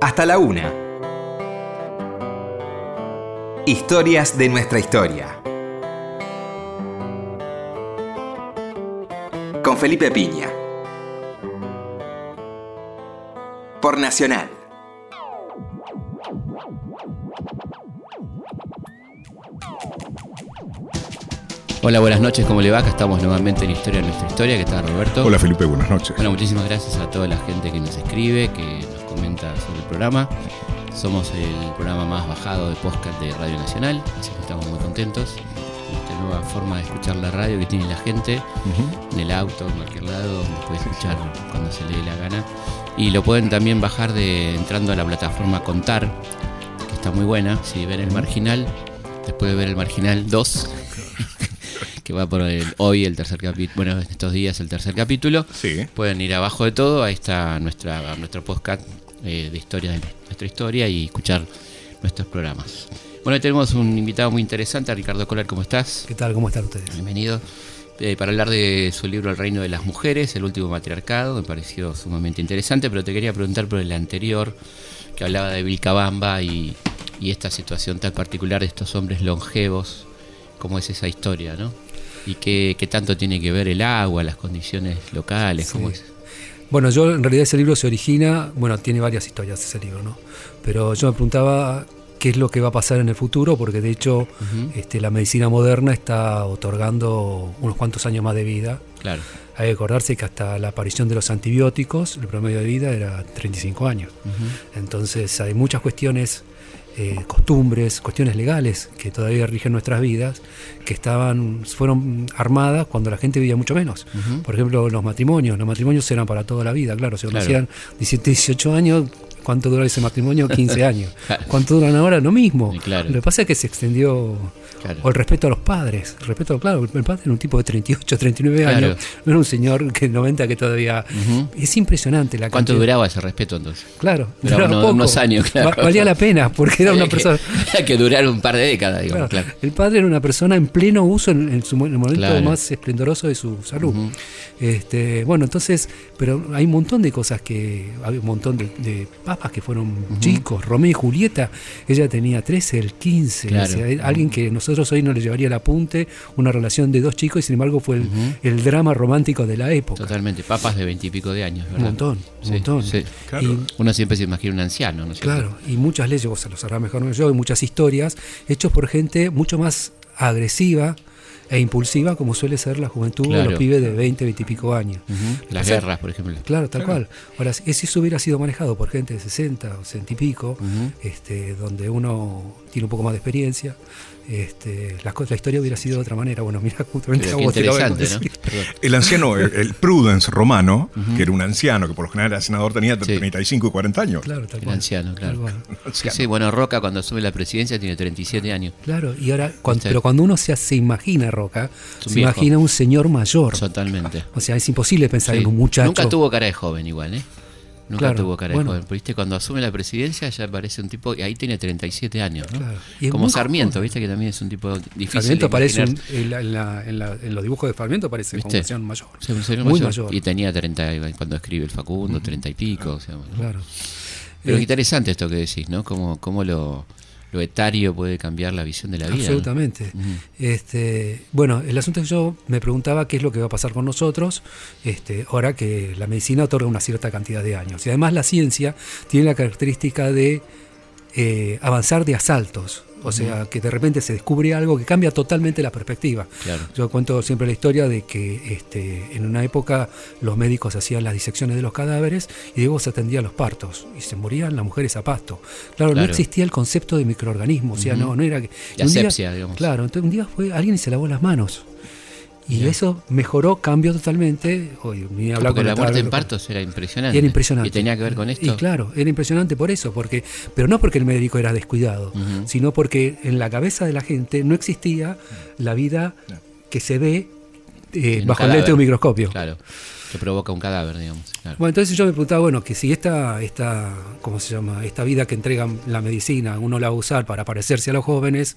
hasta la una. Historias de nuestra historia. Con Felipe Piña. Por Nacional. Hola, buenas noches, ¿cómo le va? Acá estamos nuevamente en Historia de nuestra historia. ¿Qué tal, Roberto? Hola Felipe, buenas noches. Bueno, muchísimas gracias a toda la gente que nos escribe, que sobre el programa. Somos el programa más bajado de podcast de Radio Nacional, así que estamos muy contentos con esta nueva forma de escuchar la radio que tiene la gente, en el auto, en cualquier lado, donde puede escuchar cuando se le dé la gana. Y lo pueden también bajar de entrando a la plataforma Contar, que está muy buena. Si ven el marginal, después de ver el marginal 2, que va por el- hoy el tercer capítulo, bueno, en estos días el tercer capítulo. Sí. Pueden ir abajo de todo, ahí está nuestra, nuestro podcast eh, de historia de nuestra historia y escuchar nuestros programas. Bueno, hoy tenemos un invitado muy interesante, Ricardo Colar, ¿cómo estás? ¿Qué tal? ¿Cómo están ustedes? Bienvenido. Eh, para hablar de su libro El reino de las mujeres, el último matriarcado, me pareció sumamente interesante, pero te quería preguntar por el anterior, que hablaba de Vilcabamba y, y esta situación tan particular de estos hombres longevos, cómo es esa historia, ¿no? Y qué, qué tanto tiene que ver el agua, las condiciones locales, Sí. cómo es. Bueno, yo en realidad ese libro se origina, bueno, tiene varias historias ese libro, ¿no? Pero yo me preguntaba qué es lo que va a pasar en el futuro, porque de hecho Ujú. este, la medicina moderna está otorgando unos cuantos años más de vida. Claro. Hay que acordarse que hasta la aparición de los antibióticos, el promedio de vida era 35 años. Ujú. Entonces hay muchas cuestiones, eh, costumbres, cuestiones legales que todavía rigen nuestras vidas, que estaban, fueron armadas cuando la gente vivía mucho menos. Por ejemplo, los matrimonios. Los matrimonios eran para toda la vida, claro. Se Claro. conocían 17, 18 años. ¿Cuánto dura ese matrimonio? 15 años. ¿Cuánto duran ahora? Lo mismo. Claro. Lo que pasa es que se extendió. Claro. O el respeto a los padres. El respeto, claro, el padre era un tipo de 38, 39 Claro. años. No era un señor que 90 que todavía. Es impresionante la ¿Cuánto cantidad- duraba ese respeto entonces? Claro, Duraba duraba uno- poco. unos años, claro. Va- valía la pena, porque era una que- persona. que durar un par de décadas, digamos, Claro. El padre era una persona en pleno uso en, en su en el momento más esplendoroso de su salud. Este, bueno, entonces, pero hay un montón de cosas que. Había un montón de, de que fueron chicos. Romeo y Julieta, ella tenía 13, el 15. Claro. o sea, era alguien que nosotros hoy no le llevaría el apunte, una relación de dos chicos, y sin embargo fue el, drama romántico de la época. Totalmente, papas de veintipico de años, Un ¿verdad? montón, un Sí, montón. sí. Claro. Y- Uno siempre se imagina un anciano, ¿no es cierto? Claro, y muchas leyes, vos lo sabrás mejor que yo, y muchas historias hechos por gente mucho más agresiva e impulsiva como suele ser la juventud de Claro. los pibes de 20, 20 y pico años. Las O sea, guerras, por ejemplo. Claro, tal cual. Ahora, si eso hubiera sido manejado por gente de 60 o 60 y pico, este, donde uno tiene un poco más de experiencia, este, la, la historia hubiera sido de otra manera. Bueno, mira, justamente a vos. El anciano, el, el Prudence romano, que era un anciano que por lo general era senador, tenía Sí. 35 y 40 años. Claro, tal El cual. anciano, Tal claro. cual. Sí, sí, bueno, Roca cuando asume la presidencia tiene 37 años. Claro, y ahora, cuan- Viste. pero cuando uno se, se imagina Roca, se viejo. imagina un señor mayor. Totalmente. O sea, es imposible pensar Sí. en un muchacho. Nunca tuvo cara de joven igual, ¿eh? Nunca Claro, tuvo cara bueno. de joven. Pero, ¿Viste? Cuando asume la presidencia ya parece un tipo, y ahí tiene 37 años, ¿no? Claro. Y es Como Sarmiento, joven. ¿viste? Que también es un tipo difícil Sarmiento de parece, imaginar. un- en, la- en la- en los dibujos de Sarmiento parece como ¿Viste? un señor mayor. Sí, un señor Muy mayor. mayor. Y tenía 30, y cuando escribe el Facundo, 30 y pico. o sea, bueno. Claro. Pero Eh, interesante esto que decís, ¿no? Cómo, cómo lo, lo etario puede cambiar la visión de la vida. Absolutamente. Este, bueno, el asunto es que yo me preguntaba qué es lo que va a pasar con nosotros este, ahora que la medicina otorga una cierta cantidad de años. Y además la ciencia tiene la característica de eh, avanzar de asaltos. O sea, que de repente se descubre algo que cambia totalmente la perspectiva. Claro. Yo cuento siempre la historia de que este, en una época los médicos hacían las disecciones de los cadáveres y luego se atendían los partos y se morían las mujeres a pasto. Claro, no existía el concepto de microorganismo, o sea, no, no era que... Día- asepsia, digamos. Claro, entonces un día fue alguien y se lavó las manos. Y Bien. eso mejoró, cambió totalmente. Hoy, ni hablar Porque con la muerte en partos era impresionante. y era impresionante. Y tenía que ver con esto. Y claro, era impresionante por eso, porque, pero no porque el médico era descuidado, sino porque en la cabeza de la gente no existía la vida que se ve eh, bajo el lente de un microscopio. Claro. Que provoca un cadáver, digamos. Claro. Bueno, entonces yo me preguntaba, bueno, que si esta, esta, ¿cómo se llama? Esta vida que entrega la medicina, uno la va a usar para parecerse a los jóvenes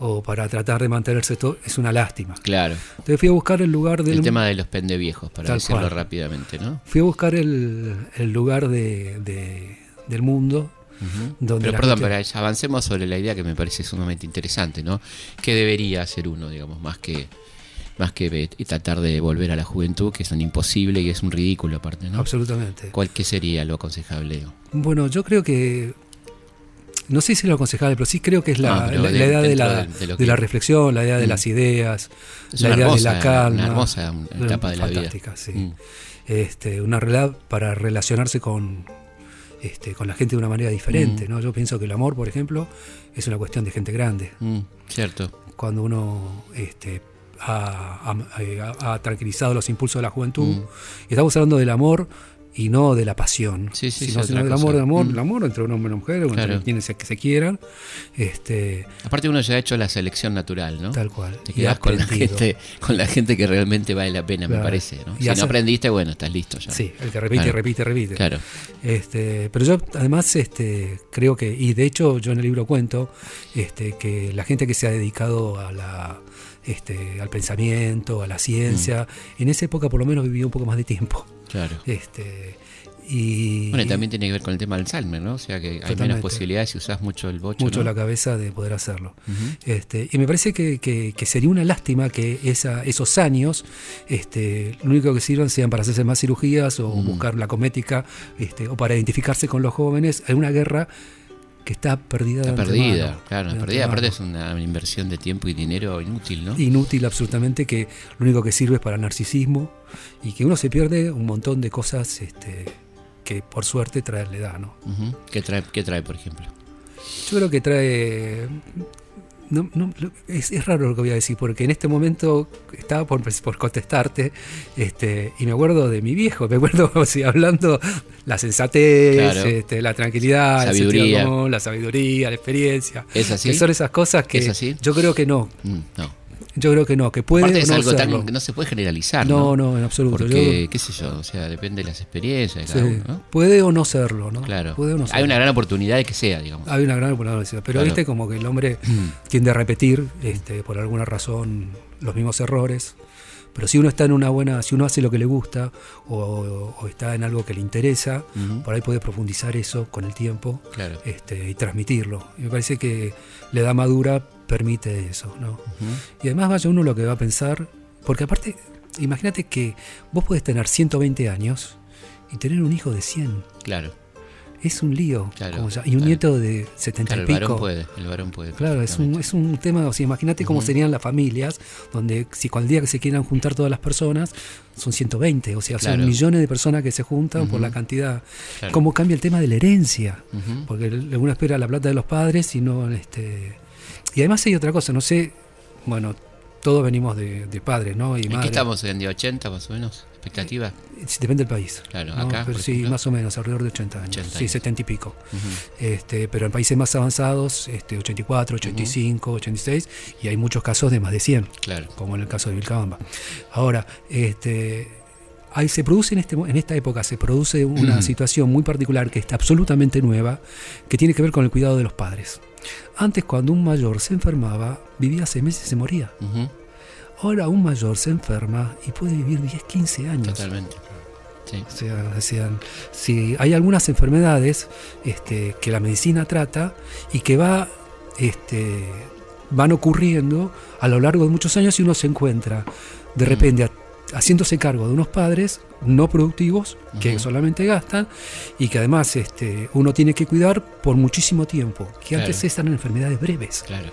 o para tratar de mantenerse todo, es una lástima. Claro. Entonces fui a buscar el lugar del El tema de los pendeviejos, para decirlo cual. rápidamente, ¿no? Fui a buscar el, el lugar de, de- del mundo. Donde Pero perdón, gente- pero avancemos sobre la idea que me parece sumamente interesante, ¿no? ¿Qué debería hacer uno, digamos, más que más que tratar de volver a la juventud, que es un imposible y es un ridículo aparte, ¿no? Absolutamente. ¿Cuál qué sería lo aconsejable? Bueno, yo creo que. No sé si es lo aconsejable, pero sí creo que es la, No, la- de- la idea de la, de- de lo de que- la reflexión, la idea de Mm. las ideas, Es la idea hermosa, de la calma. una hermosa etapa de la vida. Fantástica, sí. Mm. Este, una realidad para relacionarse con, este, con la gente de una manera diferente. Mm. ¿no? Yo pienso que el amor, por ejemplo, es una cuestión de gente grande. Cierto. Cuando uno este, ha, ha- ha tranquilizado los impulsos de la juventud, y estamos hablando del amor y no de la pasión, Sí, sí, sino, sino del amor, del amor, Mm. el amor entre un hombre y una mujer, Claro. entre quienes se, que se quieran, este, Aparte uno ya ha hecho la selección natural, ¿no? tal cual. Te y quedas con la gente, con la gente que realmente vale la pena, me parece, ¿no? Y Si hace- no aprendiste, bueno, estás listo ya. Sí, el que repite, Claro. repite, repite. Claro. Este, pero yo además este, creo que, y de hecho yo en el libro cuento, este, que la gente que se ha dedicado a la, este, al pensamiento, a la ciencia, Mm. en esa época por lo menos vivía un poco más de tiempo. Claro. Este, y Bueno, y también tiene que ver con el tema del Alzheimer, ¿no? O sea que hay menos posibilidades si usas mucho el bocho. mucho ¿no? la cabeza de poder hacerlo. Este, y me parece que, que- que sería una lástima que esa, esos años este, lo único que sirvan sean para hacerse más cirugías o Mm. buscar la comética este, o para identificarse con los jóvenes en una guerra que está perdida. Está perdida, claro, de perdida. Aparte es una inversión de tiempo y dinero inútil, ¿no? Inútil absolutamente que lo único que sirve es para narcisismo y que uno se pierde un montón de cosas este, que por suerte trae la edad, ¿no? ¿Qué, trae, ¿Qué trae, por ejemplo? Yo creo que trae. no- no, lo- es, es raro lo que voy a decir, porque en este momento estaba por, por contestarte, este, y me acuerdo de mi viejo, me acuerdo o sea, hablando la sensatez, Claro. este, la tranquilidad, el sentido Sabiduría. común, la sabiduría, la experiencia. ¿Es así? Que son esas cosas que ¿Es así? yo creo que no, Mm, no. Yo creo que no, que puede Aparte es no algo tan que no se puede generalizar, no, ¿no? no, en absoluto. Porque, yo- qué sé yo, o sea, depende de las experiencias de sí, cada uno, ¿no? puede o no serlo, ¿no? Claro. Puede o no Hay una gran oportunidad de que sea, digamos. Hay una gran oportunidad, pero Claro. viste como que el hombre tiende a repetir este, por alguna razón los mismos errores. Pero si uno está en una buena, si uno hace lo que le gusta o, o está en algo que le interesa, por ahí puede profundizar eso con el tiempo Claro. este, y transmitirlo. Y me parece que la edad madura permite eso, ¿no? Y además vaya uno lo que va a pensar, porque aparte, imagínate que vos podés tener 120 años y tener un hijo de 100. Claro. Es un lío. Claro, como ya- y un claro. nieto de 70 Claro, y el pico. varón puede, el varón puede. Claro, es un, es un tema, o sea, imagínate cómo serían las familias, donde si el día que se quieran juntar todas las personas, son 120, o sea, son millones de personas que se juntan por la cantidad. Claro. ¿Cómo cambia el tema de la herencia? Porque uno espera la plata de los padres y no... Este... Y además hay otra cosa, no sé, bueno, todos venimos de, de padres, ¿no? Y ¿En qué madres. estamos? ¿En día 80 más o menos? ¿Expectativa? Sí, Depende del país. Claro, ¿no? acá, Pero sí, ejemplo. más o menos, alrededor de 80 años. 80 sí, años. 70 y pico. Ujú. Este, pero en países más avanzados, este, 84, 85, 86, y hay muchos casos de más de 100, Claro. como en el caso de Vilcabamba. Ahora, este, ahí se produce en, este, en esta época, se produce una Mm. situación muy particular que está absolutamente nueva, que tiene que ver con el cuidado de los padres. Antes, cuando un mayor se enfermaba, vivía seis meses y se moría. Ahora un mayor se enferma y puede vivir 10, 15 años. Totalmente. Sí. O sea, decían, si hay algunas enfermedades este, que la medicina trata y que va, este, van ocurriendo a lo largo de muchos años y uno se encuentra de Mm. repente haciéndose cargo de unos padres no productivos que solamente gastan y que además este, uno tiene que cuidar por muchísimo tiempo, que Claro. antes eran enfermedades breves. Claro.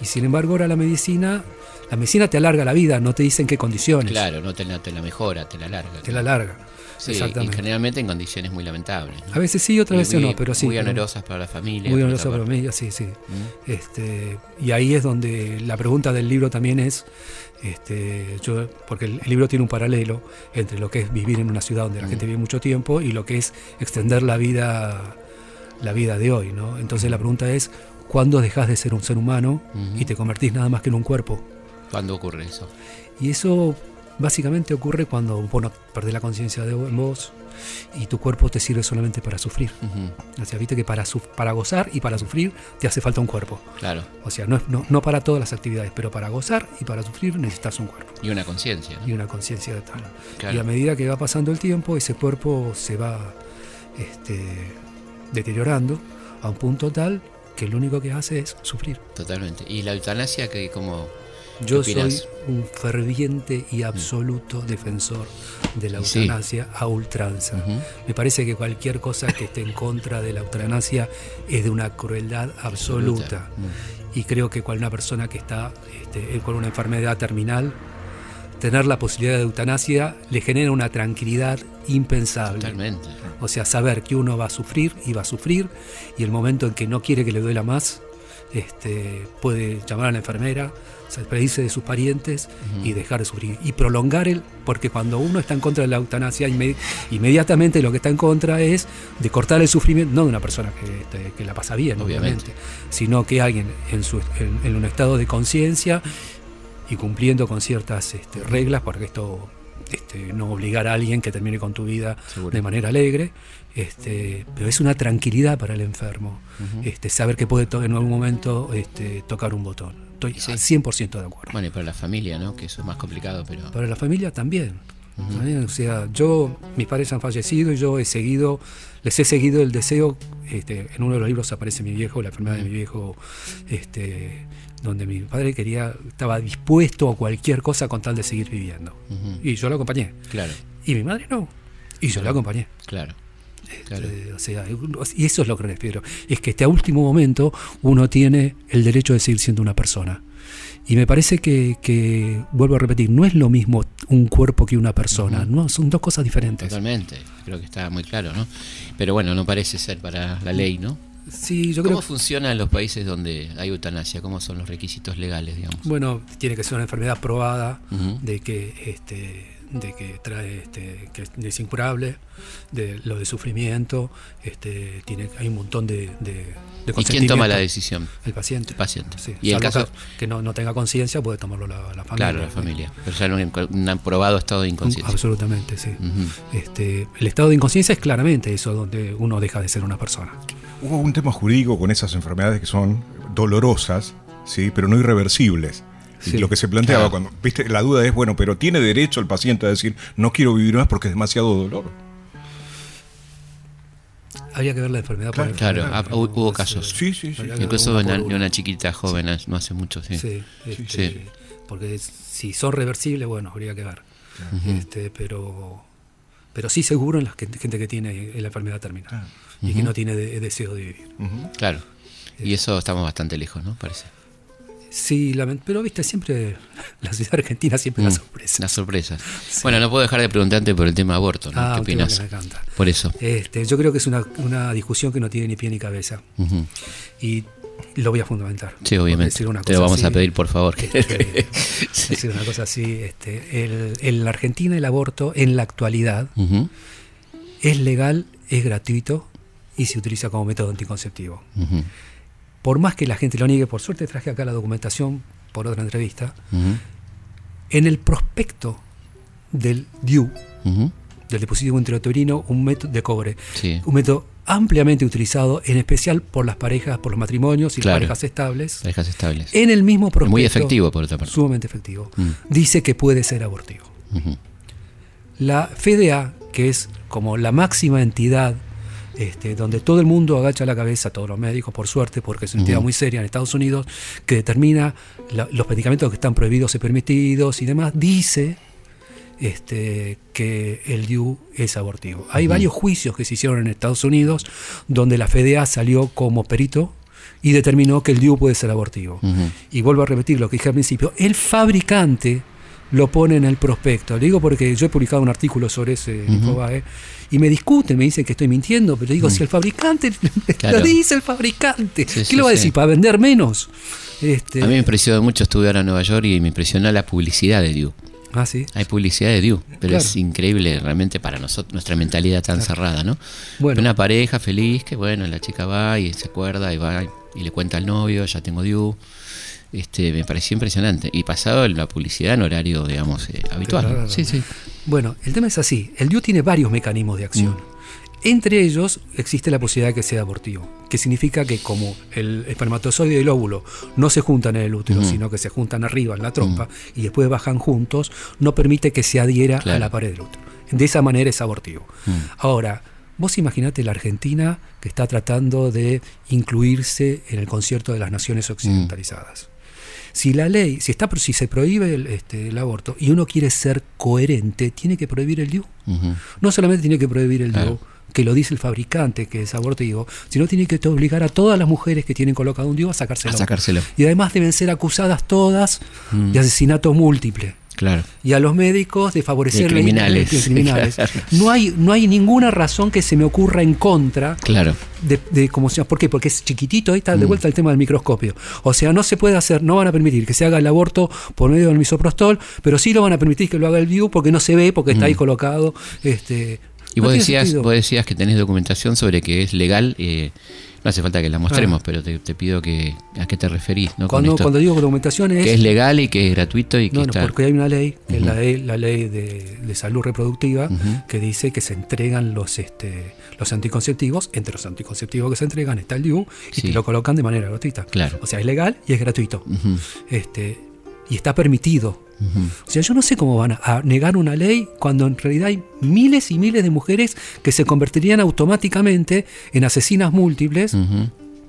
Y sin embargo ahora la medicina, la medicina te alarga la vida, no te dice en qué condiciones, Claro, no te la, te la mejora, te la larga. te la alarga. Sí, y exactamente. generalmente en condiciones muy lamentables. ¿no? A veces sí, otras veces no, pero sí. Muy onerosas para la familia. Muy otra para parte. mí, sí, sí. Mm. Este, y ahí es donde la pregunta del libro también es, este, yo, porque el, libro tiene un paralelo entre lo que es vivir en una ciudad donde la Mm. gente vive mucho tiempo y lo que es extender la vida, la vida de hoy, ¿no? Entonces la pregunta es, ¿cuándo dejas de ser un ser humano y te convertís nada más que en un cuerpo? ¿Cuándo ocurre eso? Y eso básicamente ocurre cuando vos no perdés la conciencia de vos y tu cuerpo te sirve solamente para sufrir. Ujú. O sea, viste que para, su- para gozar y para sufrir te hace falta un cuerpo. Claro. O sea, no, es- no, no para todas las actividades, pero para gozar y para sufrir necesitas un cuerpo Y una conciencia. ¿no? y una conciencia de tal. Claro. Y a medida que va pasando el tiempo, ese cuerpo se va este, deteriorando a un punto tal que lo único que hace es sufrir. Totalmente. ¿Y la eutanasia que como Yo ¿Qué soy un ferviente y absoluto defensor de la sí. eutanasia a ultranza. Me parece que cualquier cosa que esté en contra de la eutanasia es de una crueldad absoluta. Mm. Y creo que cual una persona que está este, con una enfermedad terminal, tener la posibilidad de eutanasia le genera una tranquilidad impensable. Totalmente. O sea, saber que uno va a sufrir y va a sufrir, y el momento en que no quiere que le duela más, este, puede llamar a la enfermera, despedirse de sus parientes y dejar de sufrir. Y prolongar el, porque cuando uno está en contra de la eutanasia, inme- inmediatamente lo que está en contra es de cortar el sufrimiento, no de una persona que, este, que la pasa bien, Obviamente. obviamente, sino que alguien en, su, en, en un estado de conciencia y cumpliendo con ciertas este, reglas, porque esto este, no obligar a alguien que termine con tu vida Seguro. de manera alegre, este, pero es una tranquilidad para el enfermo, este, saber que puede en algún momento este, tocar un botón. Estoy Sí. al 100% de acuerdo. Bueno, y para la familia, ¿no? Que eso es más complicado, pero... Para la familia también. También, O sea, yo, mis padres han fallecido y yo he seguido, les he seguido el deseo. Este, en uno de los libros aparece mi viejo, la enfermedad de mi viejo, este, donde mi padre quería, estaba dispuesto a cualquier cosa con tal de seguir viviendo. Y yo lo acompañé. Claro, Y mi madre no. Y yo la acompañé. claro. Claro. Eh, o sea, y eso es lo que refiero. Es que este último momento uno tiene el derecho de seguir siendo una persona. Y me parece que, que, vuelvo a repetir, no es lo mismo un cuerpo que una persona. No, son dos cosas diferentes. Totalmente. Creo que está muy claro, ¿no? Pero bueno, no parece ser para la ley, ¿no? Sí, yo ¿Cómo creo. funciona en los países donde hay eutanasia? ¿Cómo son los requisitos legales, digamos? Bueno, tiene que ser una enfermedad probada de que este de que trae este que es incurable de lo de sufrimiento este tiene hay un montón de, de, de ¿Y quién toma la decisión? el paciente El paciente. Sí, Y el caso, que, no, no tenga conciencia puede tomarlo la, la familia claro, la familia. Pero ya en un, un probado estado de inconsciencia. absolutamente sí este el estado de inconsciencia es claramente eso donde uno deja de ser una persona Hubo un tema jurídico con esas enfermedades que son dolorosas, ¿sí? pero no irreversibles. Sí. lo que se planteaba Claro. cuando, viste, la duda es, bueno, pero ¿tiene derecho el paciente a decir, no quiero vivir más porque es demasiado dolor? habría que ver la enfermedad Claro, Claro, enfermedad, ah, hubo, hubo este, casos. Sí, sí, sí. Incluso una, una chiquita joven no hace mucho, sí. Sí, este, Sí. porque si son reversibles, bueno, habría que ver. este, pero, pero sí seguro en la gente que tiene la enfermedad terminal y que no tiene de- deseo de vivir. Claro. Y eso estamos bastante lejos, ¿no? Parece. Sí, pero viste, siempre la ciudad argentina siempre la Mm, sorpresa. Las sorpresas. Bueno, no puedo dejar de preguntarte por el tema aborto, ¿no? Ah, ¿Qué opinas? que me encanta. Por eso. Este, yo creo que es una, una discusión que no tiene ni pie ni cabeza. Y lo voy a fundamentar. Sí, obviamente. decir una Te lo cosa vamos a pedir, por favor. que- este, Sí. decir una cosa así. Este, el- en la Argentina el aborto en la actualidad es legal, es gratuito y se utiliza como método anticonceptivo. ujú, Por más que la gente lo niegue, por suerte traje acá la documentación por otra entrevista, en el prospecto del DIU, del dispositivo intrauterino, un método de cobre, Sí, un método ampliamente utilizado, en especial por las parejas, por los matrimonios y Claro. las parejas estables, parejas estables. en el mismo prospecto, Muy efectivo, por otra parte. sumamente efectivo, Mm. dice que puede ser abortivo. La FDA, que es como la máxima entidad este, donde todo el mundo agacha la cabeza, todos los médicos, por suerte, porque es una entidad muy seria en Estados Unidos, que determina la- los medicamentos que están prohibidos y permitidos y demás, dice este, que el DIU es abortivo. Hay varios juicios que se hicieron en Estados Unidos donde la FDA salió como perito y determinó que el DIU puede ser abortivo. Y vuelvo a repetir lo que dije al principio, el fabricante lo pone en el prospecto. Le digo porque yo he publicado un artículo sobre ese. Infobae y me discuten, me dicen que estoy mintiendo, pero digo, si el fabricante Claro. lo dice el fabricante, Sí, ¿qué sí, lo va a sí. decir? ¿Para vender menos? Este, A mí me impresionó mucho, estuve ahora en Nueva York y me impresionó la publicidad de Diu. ah, sí. Hay publicidad de Diu, pero Claro. es increíble realmente para nosotros, nuestra mentalidad tan cerrada, ¿no? Bueno, Una pareja feliz que, bueno, la chica va y se acuerda y va y le cuenta al novio, ya tengo Diu. Este, me pareció impresionante. Y pasado la publicidad en horario, digamos, eh, habitual. Claro. Sí, sí. Bueno, el tema es así. El DIU tiene varios mecanismos de acción. Entre ellos existe la posibilidad de que sea abortivo, que significa que como el espermatozoide y el óvulo no se juntan en el útero, sino que se juntan arriba en la trompa y después bajan juntos, no permite que se adhiera Claro. a la pared del útero. De esa manera es abortivo. Ahora, Vos imaginate la Argentina que está tratando de incluirse en el concierto de las naciones occidentalizadas. Si la ley, si está si se prohíbe el, este, el aborto y uno quiere ser coherente, tiene que prohibir el DIU. No solamente tiene que prohibir el Claro. DIU, que lo dice el fabricante, que es abortivo, sino tiene que obligar a todas las mujeres que tienen colocado un DIU a sacárselo. A sacárselo. Y además deben ser acusadas todas de asesinato múltiple. Claro. Y a los médicos de favorecer De criminales. de criminales. Claro. No hay, no hay ninguna razón que se me ocurra en contra Claro. de, de cómo se llama. ¿Por qué? Porque es chiquitito, ahí está de Mm. vuelta el tema del microscopio. O sea, no se puede hacer, no van a permitir que se haga el aborto por medio del misoprostol, pero sí lo van a permitir que lo haga el VIU porque no se ve, porque está ahí colocado. Este, Mm. Y no vos decías, sentido. vos decías que tenés documentación sobre que es legal. eh, no hace falta que la mostremos, Ah. pero te, te pido que a qué te referís, ¿no? Cuando, esto. cuando digo documentación es. que es legal y que es gratuito y que no, no, porque hay una ley, que es la ley, la ley de, de salud reproductiva, que dice que se entregan los este los anticonceptivos, entre los anticonceptivos que se entregan está el DIU, y Sí. te lo colocan de manera gratuita. Claro. O sea, es legal y es gratuito. Ujú, Este, y está permitido. O sea, yo no sé cómo van a, negar una ley cuando en realidad hay miles y miles de mujeres que se convertirían automáticamente en asesinas múltiples,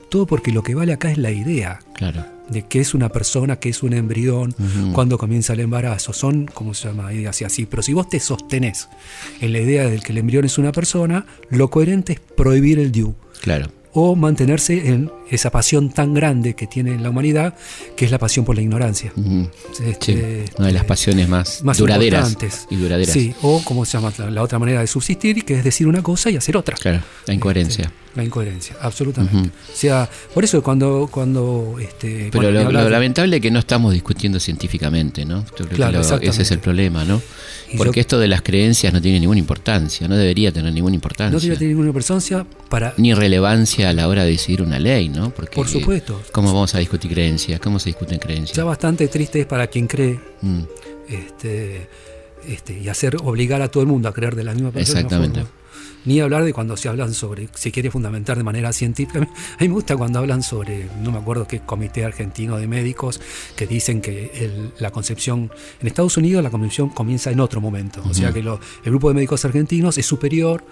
todo porque lo que vale acá es la idea Claro. de que es una persona, que es un embrión, Ujú. cuando comienza el embarazo. Son, ¿cómo se llama? Ideas así. Pero si vos te sostenés en la idea de que el embrión es una persona, lo coherente es prohibir el DIU. Claro. O mantenerse en esa pasión tan grande que tiene la humanidad, que es la pasión por la ignorancia. Este, Sí, una de las pasiones más, más duraderas y duraderas. Sí, o como se llama la, la otra manera de subsistir, que es decir una cosa y hacer otra. Claro, la incoherencia. Este, la incoherencia, absolutamente. O sea, por eso cuando, cuando este, Pero bueno, lo, hablar lamentable es que no estamos discutiendo científicamente, ¿no? Yo creo que Claro, lo- ese es el problema, ¿no? Y Porque yo- esto de las creencias no tiene ninguna importancia, no debería tener ninguna importancia. no tiene, tiene ninguna presencia para Ni relevancia a la hora de decidir una ley, ¿no? Porque, Por supuesto. ¿Cómo vamos a discutir creencias? ¿Cómo se discuten creencias? ya bastante triste es para quien cree Mm, este, este, y hacer obligar a todo el mundo a creer de la misma persona. Exactamente. Ni hablar de cuando se hablan sobre, se quiere fundamentar de manera científica. A mí me gusta cuando hablan sobre, no me acuerdo qué comité argentino de médicos, que dicen que el- la concepción, en Estados Unidos la concepción comienza en otro momento. O sea que lo- el grupo de médicos argentinos es superior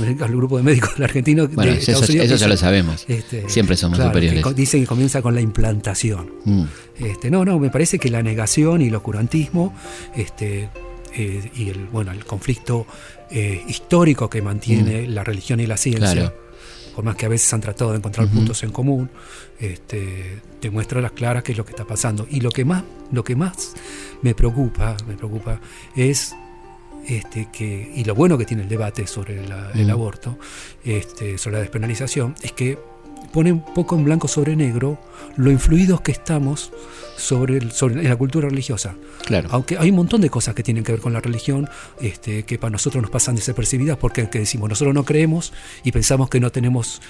al, al grupo de médicos argentinos Bueno, de eso, Estados Unidos. eso ya lo sabemos. este, Siempre somos claro, superiores. dicen que comienza con la implantación. Mm, Este, no, no, me parece que la negación y el oscurantismo este, eh, y el, bueno, el conflicto eh, histórico que mantiene la religión y la ciencia, Mm. Claro. por más que a veces han tratado de encontrar puntos en común, este, demuestra a las claras qué es lo que está pasando. Y lo que más, lo que más me preocupa, me preocupa es este, que, y lo bueno que tiene el debate sobre la- el Mm. aborto, este, sobre la despenalización, es que pone un poco en blanco sobre negro lo influidos que estamos sobre, el- sobre la cultura religiosa. claro. Aunque hay un montón de cosas que tienen que ver con la religión, este, que para nosotros nos pasan desapercibidas porque que decimos nosotros no creemos y pensamos que no tenemos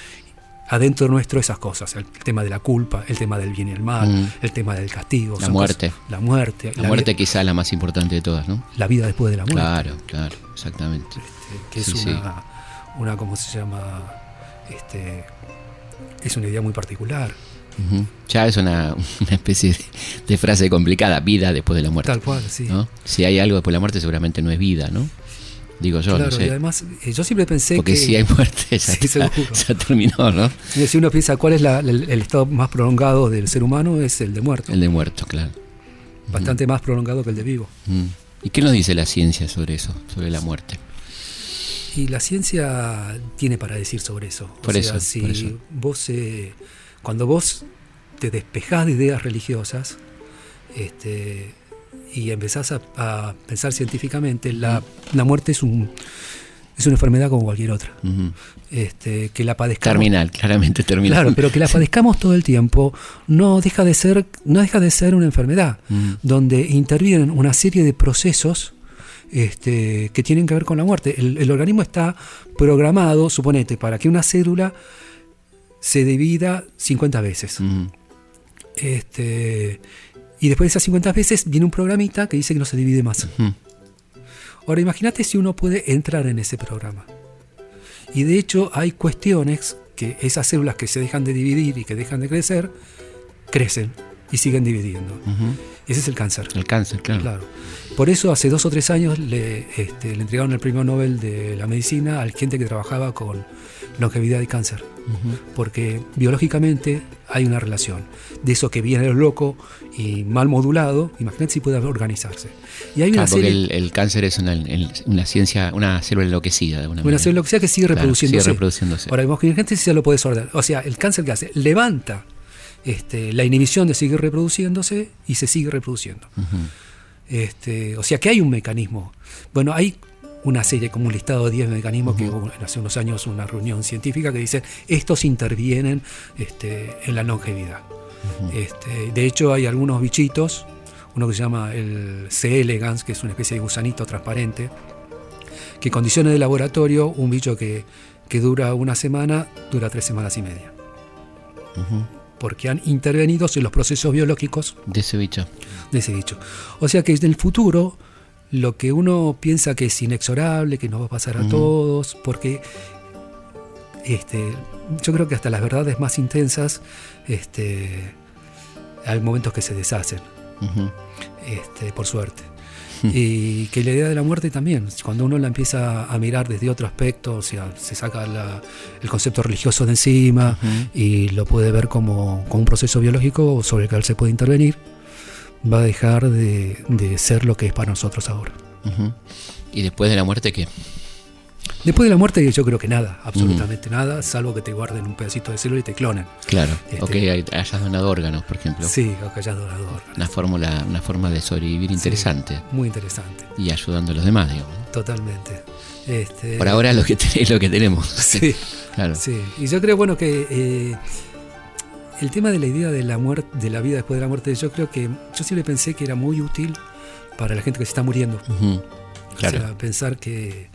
adentro nuestro esas cosas, el tema de la culpa, el tema del bien y el mal, Mm. el tema del castigo, La muerte. cosas- la muerte, La muerte quizá la más importante de todas, ¿no? la vida después de la muerte. Claro, claro, exactamente. este, que es sí. una, una, ¿cómo se llama? Este, es una idea muy particular. Ya es una, una especie de, de frase complicada, vida después de la muerte. Tal cual, sí. ¿no? Si hay algo después de la muerte seguramente no es vida, ¿no? Digo yo, claro, no y sé. además, eh, yo siempre pensé Porque que. si hay muerte ya, Sí, está, seguro. ya terminó, ¿no? Si uno piensa cuál es la- el, el estado más prolongado del ser humano, es el de muerto. El de muerto, claro. Bastante más prolongado que el de vivo. Mm. ¿Y qué nos dice la ciencia sobre eso, sobre la muerte? Y la ciencia tiene para decir sobre eso. O Por sea, eso, si por eso. vos, eh, cuando vos te despejás de ideas religiosas este, y empezás a, a pensar científicamente, la, la muerte es un es una enfermedad como cualquier otra. Este, que la padezcamos. Terminal, claramente terminal. Claro, pero que la padezcamos todo el tiempo no deja de ser, no deja de ser una enfermedad, Mm. donde intervienen una serie de procesos este, que tienen que ver con la muerte. El, el organismo está programado, suponete, para que una célula se divida 50 veces. Este, y después de esas 50 veces viene un programita que dice que no se divide más. Ahora imagínate si uno puede entrar en ese programa. Y de hecho hay cuestiones que esas células que se dejan de dividir y que dejan de crecer, crecen. y siguen dividiendo. Ese es el cáncer. El cáncer, claro. Claro. Por eso hace dos o tres años le, este, le entregaron el premio Nobel de la medicina al gente que trabajaba con longevidad y cáncer. Porque biológicamente hay una relación. De eso que viene el loco y mal modulado, imagínate si puede organizarse. Y hay una Claro, porque serie, el, el cáncer es una, el- una ciencia, una célula enloquecida de alguna una manera. célula que sea que sigue Claro, reproduciéndose. sigue reproduciéndose. Ahora, imagínate si se lo puedes ordenar. O sea, el cáncer que hace, levanta este, la inhibición de seguir reproduciéndose y se sigue reproduciendo. Ujú. Este, o sea que hay un mecanismo. Bueno, hay una serie, como un listado de 10 mecanismos que hubo hace unos años una reunión científica que dice estos intervienen este, en la longevidad. Este, de hecho, hay algunos bichitos, uno que se llama el C. elegans, que es una especie de gusanito transparente, que en condiciones de laboratorio, un bicho que, que dura una semana, dura tres semanas y media. Ujú. Porque han intervenido en los procesos biológicos De ese bicho. de ese dicho. O sea que en el futuro lo que uno piensa que es inexorable, que nos va a pasar a todos, porque este, yo creo que hasta las verdades más intensas, este, hay momentos que se deshacen, este, por suerte. Y que la idea de la muerte también, cuando uno la empieza a mirar desde otro aspecto, o sea, se saca la- el concepto religioso de encima y lo puede ver como, como un proceso biológico sobre el cual se puede intervenir, va a dejar de, de ser lo que es para nosotros ahora. Y después de la muerte, ¿qué? Después de la muerte yo creo que nada, absolutamente nada, salvo que te guarden un pedacito de célula y te clonen. Claro. Este- O que hay- hayas donado órganos, por ejemplo. Sí, o que hayas donado órganos. Una, fórmula, una forma de sobrevivir interesante. Muy interesante, Y ayudando a los demás, digamos. totalmente. Este, Por ahora es lo que, te- es lo que tenemos. Sí, Claro. sí. Y yo creo, bueno, que eh, el tema de la idea de la muerte, de la vida después de la muerte, yo creo que yo siempre pensé que era muy útil para la gente que se está muriendo. Claro. O sea, pensar que,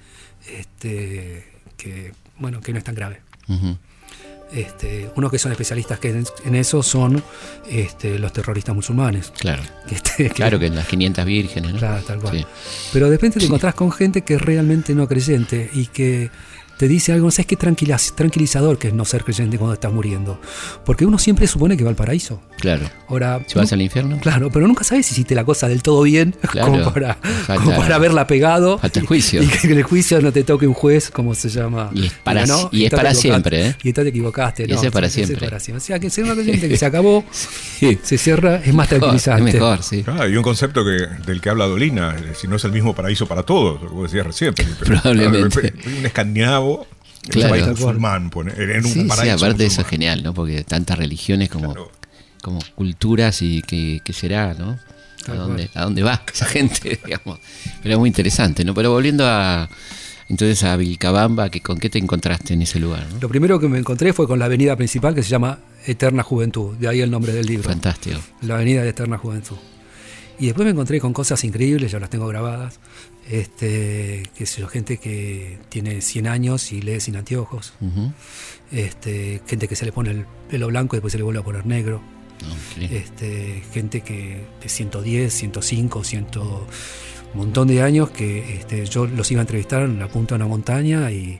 este, que, bueno, que no es tan grave. Ujú. Este, unos que son especialistas que en, en eso son este, los terroristas musulmanes. Claro. Que, este, que- Claro que en las 500 vírgenes, ¿no? Claro, tal cual. Sí. Pero de repente te encontrás con gente que es realmente no creyente y que te dice algo, no sabes qué tranquiliz- tranquilizador que es no ser creyente cuando estás muriendo. Porque uno siempre supone que va al paraíso. Claro. Ahora, Si vas al infierno, Claro, pero nunca sabes si hiciste la cosa del todo bien, Claro. como, para, Falta- como para haberla pegado. falta el juicio. Y, que en el juicio no te toque un juez, como se llama. Y es para si- y es esta te para siempre, ¿eh? Y esta te equivocaste. Y no, ese es para ese es siempre. para siempre. O sea, que ser una creyente que se acabó, Sí. se cierra, es más Mejor, tranquilizante. Es mejor, sí. Ah, y un concepto que, del que habla Dolina, es decir, no es el mismo paraíso para todos, lo que vos decías recién. pero- Probablemente. Un escandinavo, en Claro. musulmán, en un Sí, sí, paraíso aparte eso es genial, ¿no? Porque tantas religiones como, Claro. como culturas y que, que será, ¿no? ¿A dónde. ¿A dónde va esa gente, digamos? Pero es muy interesante, ¿no? Pero volviendo a entonces a Vilcabamba, que, ¿con qué te encontraste en ese lugar? ¿no? Lo primero que me encontré fue con la avenida principal que se llama Eterna Juventud, de ahí el nombre del libro. Fantástico. La avenida de Eterna Juventud. Y después me encontré con cosas increíbles, ya las tengo grabadas. Este, que sé yo, gente que tiene 100 años y lee sin anteojos. Este, gente que se le pone el pelo blanco y después se le vuelve a poner negro. Este, gente que de 110, 105, 100, un montón de años que este, yo los iba a entrevistar en la punta de una montaña y,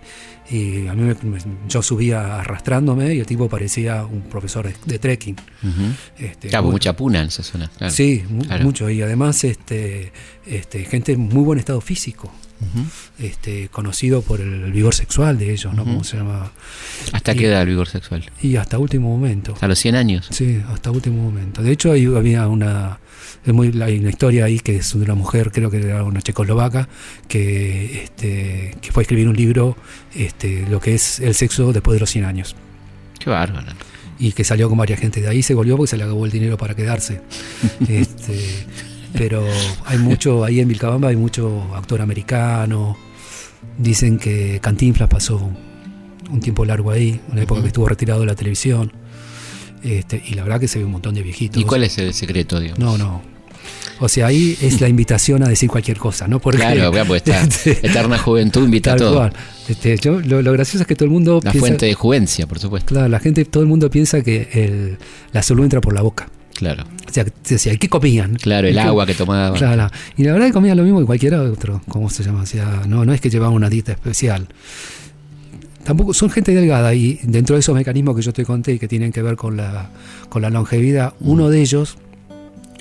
y a mí me- me- yo subía arrastrándome y el tipo parecía un profesor de, de trekking. Este, Claro, bueno, mucha puna en esa zona. claro. Sí, Claro. mucho. Y además este, este, gente en muy buen estado físico. Este, conocido por el vigor sexual de ellos, ¿no? ¿Cómo se llama? ¿Hasta Y- qué edad el vigor sexual? Y hasta último momento. ¿A los 100 años? Sí, hasta último momento. De hecho, ahí había una, es muy, hay una historia ahí que es de una mujer, creo que era una checoslovaca, que, este, que fue a escribir un libro, este, lo que es el sexo después de los 100 años. Qué bárbaro. Y que salió con varias gente de ahí, se volvió porque se le acabó el dinero para quedarse. este, pero hay mucho, ahí en Vilcabamba hay mucho actor americano. Dicen que Cantinflas pasó un tiempo largo ahí, una época Ujú. que estuvo retirado de la televisión. Este, y la verdad que se ve un montón de viejitos. ¿Y cuál es el secreto, digamos? No, no. O sea, ahí es la invitación a decir cualquier cosa, ¿no? Porque, Claro, claro, porque está Este, Eterna Juventud invita a todo. Este, yo, lo, lo gracioso es que todo el mundo La piensa, fuente de juvencia, por supuesto. claro, la gente, todo el mundo piensa que el, la salud entra por la boca. Claro. O sea, decía, ¿qué comían? Claro, el ¿Y qué- agua que tomaba. Claro, y la verdad que comían lo mismo que cualquier otro, ¿cómo se llama? O sea, no, no es que llevaban una dieta especial. Tampoco son gente delgada y dentro de esos mecanismos que yo te conté y que tienen que ver con la, con la longevidad, uno de ellos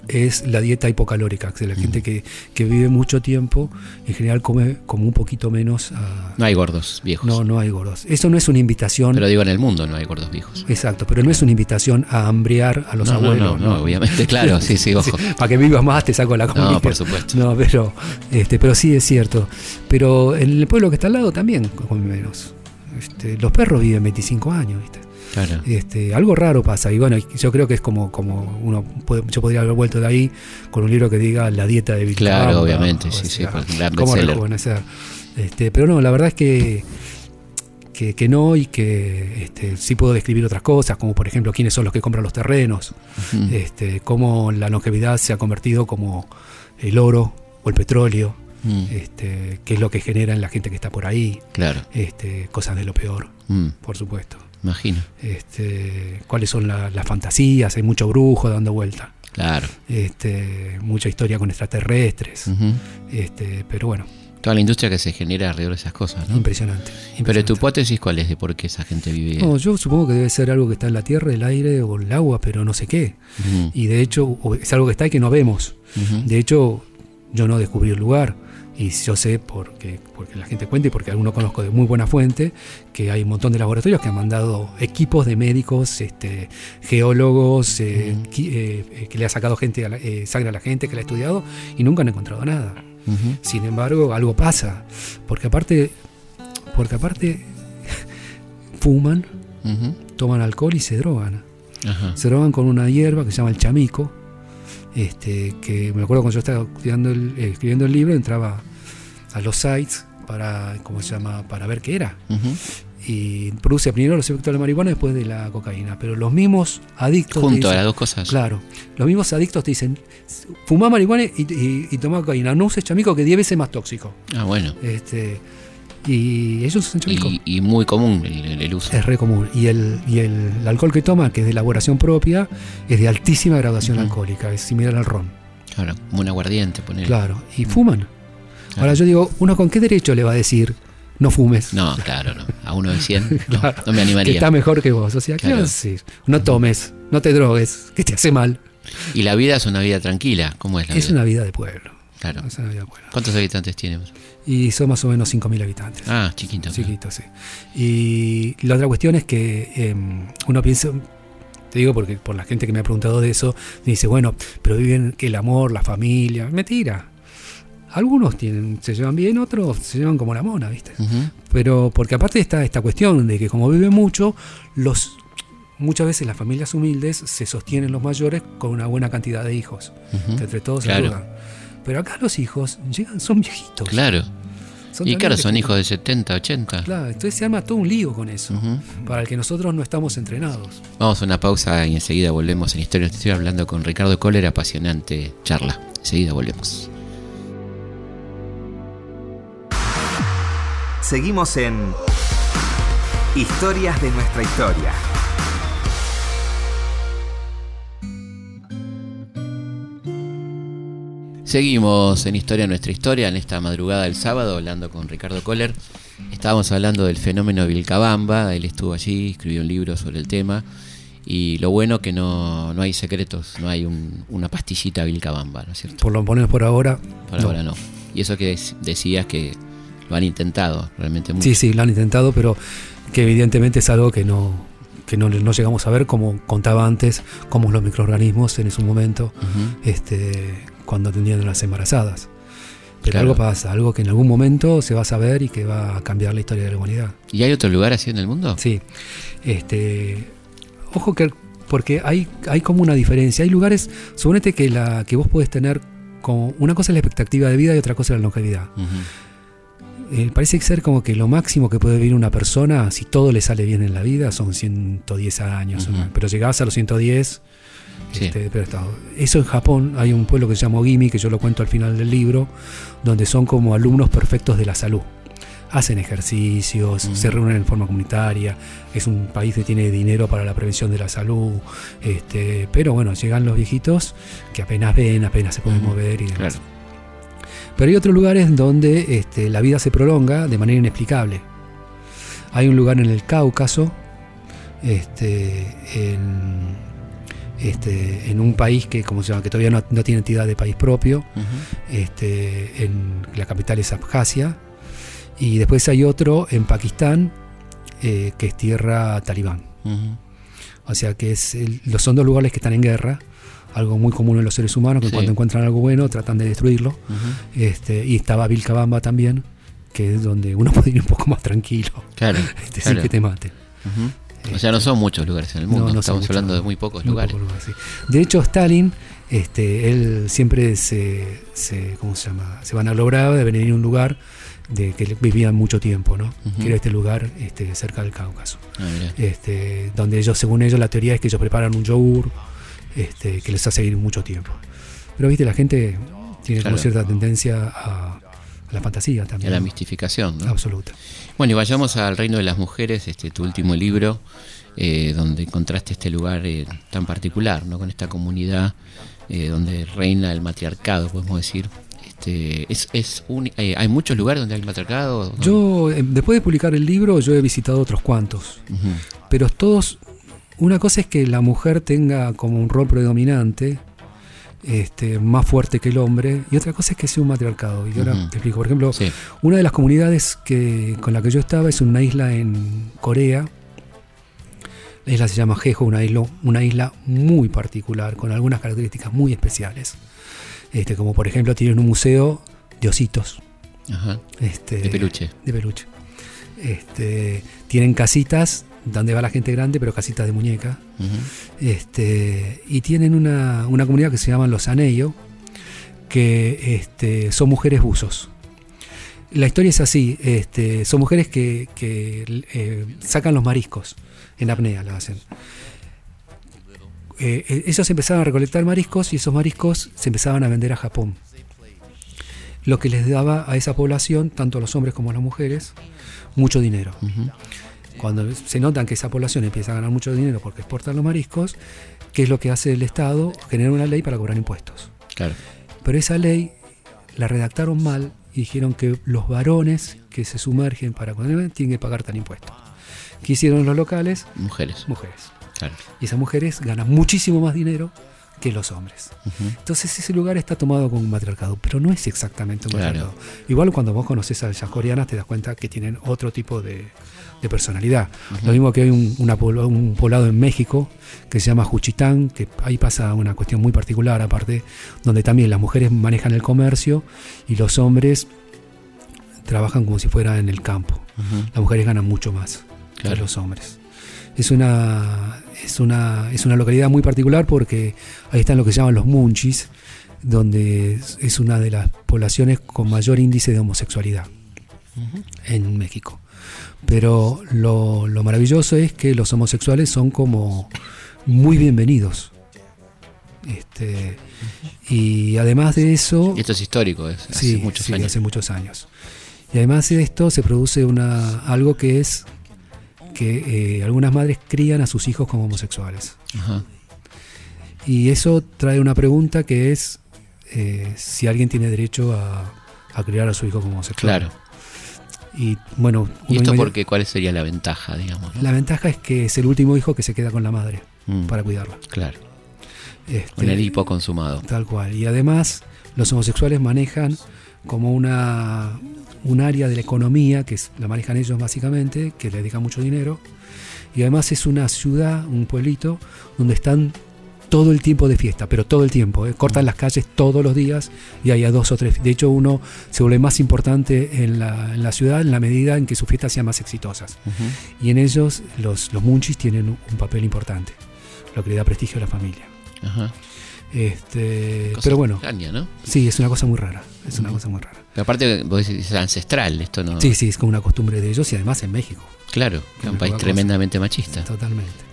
es la dieta hipocalórica, que la gente que, que vive mucho tiempo en general come como un poquito menos. a- No hay gordos viejos. no, no hay gordos. Eso no es una invitación. Pero digo, en el mundo no hay gordos viejos. Exacto, pero no es una invitación a hambriar a los no, no, abuelos. no, no, obviamente, claro, sí, sí, ojo. para que vivas más te saco la comida. No, por supuesto. No, pero, este, pero sí es cierto. Pero en el pueblo que está al lado también come menos. Este, los perros viven 25 años, ¿viste? Claro. Este, algo raro pasa. Y bueno, yo creo que es como, como uno puede- yo podría haber vuelto de ahí con un libro que diga La dieta de Vilcabamba. Claro, obviamente, sí, sí, sea, pues, un gran cómo rejuvenecer. Este, pero no, la verdad es que, que, que no y que este, sí puedo describir otras cosas, como por ejemplo quiénes son los que compran los terrenos, este, cómo la longevidad se ha convertido como el oro o el petróleo, Mm, este, qué es lo que genera en la gente que está por ahí, claro. este, cosas de lo peor, Mm, por supuesto. imagino. Este, cuáles son la- las fantasías, hay mucho brujo dando vuelta, Claro. este, mucha historia con extraterrestres, este, pero bueno, Toda la industria que se genera alrededor de esas cosas, ¿no? impresionante. Pero tu hipótesis, ¿cuál es de por qué esa gente vive? No, yo supongo que debe ser algo que está en la tierra, el aire o el agua, pero no sé qué. Y de hecho es algo que está y que no vemos. De hecho, yo no descubrí el lugar y yo sé porque, porque la gente cuenta y porque alguno conozco de muy buena fuente que hay un montón de laboratorios que han mandado equipos de médicos, este, geólogos, eh, eh, eh, que le ha sacado gente a la- eh, sangre a la gente que la ha estudiado y nunca han encontrado nada. Sin embargo, algo pasa, porque aparte, porque aparte fuman, toman alcohol y se drogan Ajá. se drogan con una hierba que se llama el chamico. Este, que me acuerdo cuando yo estaba estudiando el- eh, escribiendo el libro, entraba a los sites para, ¿cómo se llama? para ver qué era. Y produce primero los efectos de la marihuana después de la cocaína. Pero los mismos adictos. Junto a las dos cosas. Claro, los mismos adictos te dicen, fumá marihuana y, y, y tomá cocaína. No uses chamico que 10 veces más tóxico. Ah, bueno. Este, y ellos usan chamico. Y, y muy común el, uso. Es re común. Y el, y el alcohol que toma, que es de elaboración propia, es de altísima graduación alcohólica, es similar al ron. Claro, como un aguardiente, poner. Claro. Y fuman. Claro. Ahora yo digo, ¿uno con qué derecho le va a decir no fumes? No, claro, no. A uno de 100 no, Claro. no me que animaría. está mejor que vos. O sea, ¿qué Claro. a decir? No tomes, no te drogues, que te hace mal. Y la vida es una vida tranquila. ¿Cómo es la Es vida? una vida de pueblo. Claro. Es una vida de pueblo. ¿Cuántos habitantes tenemos? Y son más o menos 5.000 habitantes. Ah, chiquito. claro. Chiquito, sí. Y la otra cuestión es que em, uno piensa, te digo porque por la gente que me ha preguntado de eso, dice, bueno, pero viven que el amor, la familia. Mentira. Algunos tienen, se llevan bien, otros se llevan como la mona, ¿viste? Pero porque aparte está esta cuestión de que como viven mucho, los muchas veces las familias humildes se sostienen los mayores con una buena cantidad de hijos, que entre todos se Claro. ayudan. Pero acá los hijos llegan, son viejitos. Claro. Son Y claro, son hijos de 70, 80. Claro, entonces se arma todo un lío con eso, para el que nosotros no estamos entrenados. Vamos a una pausa y enseguida volvemos en Historia. Estoy hablando con Ricardo Kohler, apasionante charla. Enseguida volvemos. Seguimos en Historias de nuestra historia. Seguimos en Historia Nuestra Historia en esta madrugada del sábado hablando con Ricardo Kohler. Estábamos hablando del fenómeno Vilcabamba, él estuvo allí, escribió un libro sobre el tema y lo bueno que no, no hay secretos, no hay un- una pastillita Vilcabamba, ¿no es cierto? Por lo menos por ahora. Por ahora no. Y eso que decías que lo han intentado realmente mucho. Sí, sí, lo han intentado, pero que evidentemente es algo que no, que no, no llegamos a ver, como contaba antes, como los microorganismos en su momento, este, cuando atendían a las embarazadas. Pero Claro. algo pasa, algo que en algún momento se va a saber y que va a cambiar la historia de la humanidad. ¿Y hay otro lugar así en el mundo? Sí. Este, ojo que porque hay, hay como una diferencia. Hay lugares, suponete que la que vos podés tener como una cosa es la expectativa de vida y otra cosa es la longevidad. Ujú. Eh, parece ser como que lo máximo que puede vivir una persona, si todo le sale bien en la vida, son 110 años. Pero llegás a los 110. Sí. este, pero está- eso en Japón hay un pueblo que se llama Ogimi, que yo lo cuento al final del libro, donde son como alumnos perfectos de la salud. Hacen ejercicios, Ujú. se reúnen en forma comunitaria, es un país que tiene dinero para la prevención de la salud, este, pero bueno, llegan los viejitos que apenas ven, apenas se pueden Ujú. mover y demás. Claro. Pero hay otros lugares donde este, la vida se prolonga de manera inexplicable. Hay un lugar en el Cáucaso, este, en, este, en un país que, como se llama, que todavía no, no tiene entidad de país propio. Este, en, la capital es Abjasia. Y después hay otro en Pakistán, eh, que es tierra talibán. O sea que es el- son dos lugares que están en guerra. Algo muy común en los seres humanos, que Sí. cuando encuentran algo bueno tratan de destruirlo. Este, y estaba Vilcabamba también, que es donde uno puede ir un poco más tranquilo, Claro. este, sin que te maten. O sea, no son muchos lugares en el mundo. No, no Estamos muchos, hablando de muy pocos Muy lugares. pocos lugares, sí. De hecho, Stalin, este, él siempre se, se, ¿cómo se llama? Se van a lograr de venir a un lugar de que vivían mucho tiempo, ¿no? Ujú. Que era este lugar este, cerca del Cáucaso. Ah. Este, donde ellos, según ellos, la teoría es que ellos preparan un yogur este, que les hace ir mucho tiempo. Pero viste, la gente tiene Claro. como cierta tendencia a, a la fantasía Y a también. la mistificación, ¿no? Absoluta. Bueno, y vayamos al Reino de las Mujeres, este tu último libro, eh, donde encontraste este lugar eh, tan particular, ¿no? Con esta comunidad eh, donde reina el matriarcado, podemos decir. Este, es, es un- ¿Hay muchos lugares donde hay matriarcado? Yo, después de publicar el libro, yo he visitado otros cuantos. Pero todos una cosa es que la mujer tenga como un rol predominante este, más fuerte que el hombre y otra cosa es que sea un matriarcado y ahora te explico por ejemplo Sí. una de las comunidades que con la que yo estaba es una isla en Corea la isla se llama Jeju una isla una isla muy particular con algunas características muy especiales este, como por ejemplo tienen un museo de ositos Ajá. este, De peluche. de peluche. Este, tienen casitas donde va la gente grande, pero casitas de muñeca. Este, y tienen una, una comunidad que se llaman los Aneyo, que este, son mujeres buzos. La historia es así, este, son mujeres que, que, eh, sacan los mariscos, en apnea lo hacen. Eh, eh, ellos empezaban a recolectar mariscos y esos mariscos se empezaban a vender a Japón. Lo que les daba a esa población, tanto a los hombres como a las mujeres, mucho dinero. Cuando se notan que esa población empieza a ganar mucho dinero porque exportan los mariscos, ¿qué es lo que hace el Estado? Genera una ley para cobrar impuestos. Claro. Pero esa ley la redactaron mal y dijeron que los varones que se sumergen para tienen que pagar tal impuesto. ¿Qué hicieron los locales? Mujeres. Mujeres. Claro. Y esas mujeres ganan muchísimo más dinero que los hombres. Entonces ese lugar está tomado como un matriarcado, pero no es exactamente un Claro. matriarcado. Igual cuando vos conoces a las coreanas te das cuenta que tienen otro tipo de, de personalidad. Lo mismo que hay un, una pobl- un poblado en México que se llama Juchitán, que ahí pasa una cuestión muy particular aparte, donde también las mujeres manejan el comercio y los hombres trabajan como si fuera en el campo. Las mujeres ganan mucho más Claro. que los hombres. Es una, es, una, es una localidad muy particular porque ahí están lo que se llaman los munchis, donde es- una de las poblaciones con mayor índice de homosexualidad en México. Pero lo, lo maravilloso es que los homosexuales son como muy bienvenidos. Este, y además de eso, Y esto es histórico, es hace Sí, muchos sí, años. hace muchos años. Y además de esto se produce una, algo que es que eh, algunas madres crían a sus hijos como homosexuales. Ajá. Y eso trae una pregunta que es eh, si alguien tiene derecho a, a criar a su hijo como homosexual. Claro. Y bueno, ¿Y esto porque cuál sería la ventaja, digamos? no? la ventaja es que es el último hijo que se queda con la madre Mm, para cuidarla. Claro. Este, Con el hipo consumado. Tal cual. Y además, los homosexuales manejan como una un área de la economía, que es- la manejan ellos básicamente, que le dedican mucho dinero. Y además es una ciudad, un pueblito, donde están todo el tiempo de fiesta, pero todo el tiempo. ¿eh? Cortan las calles todos los días y hay a dos o tres. De hecho, uno se vuelve más importante en la, en la ciudad en la medida en que sus fiestas sean más exitosas. Y en ellos, los, los munchis tienen un, papel importante, lo que le da prestigio a la familia. Ajá. Este, Cosa pero bueno, extraña, ¿no? Sí, es una cosa muy rara. Es una cosa muy rara. Pero aparte, vos decís, es ancestral, esto no. Sí, sí, es como una costumbre de ellos y además en México. Claro, que es un país cosa. tremendamente machista. Totalmente.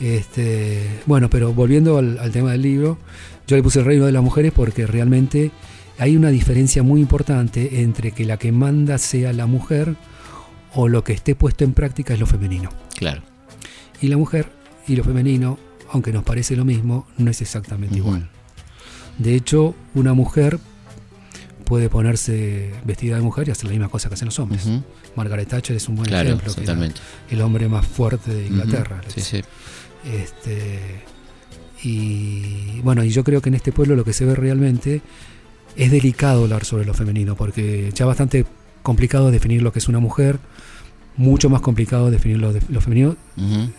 Este, bueno, pero volviendo al, al tema del libro, yo le puse el reino de las mujeres porque realmente hay una diferencia muy importante entre que la que manda sea la mujer o lo que esté puesto en práctica es lo femenino. Claro. Y la mujer y lo femenino, aunque nos parece lo mismo, no es exactamente igual. De hecho, una mujer puede ponerse vestida de mujer y hacer la misma cosa que hacen los hombres. Margaret Thatcher es un buen Claro, ejemplo. que totalmente. el hombre más fuerte de Inglaterra. Sí, sí. Este, Y bueno, y yo creo que en este pueblo lo que se ve realmente es delicado hablar sobre lo femenino, porque ya bastante complicado definir lo que es una mujer, mucho más complicado definir lo, lo femenino,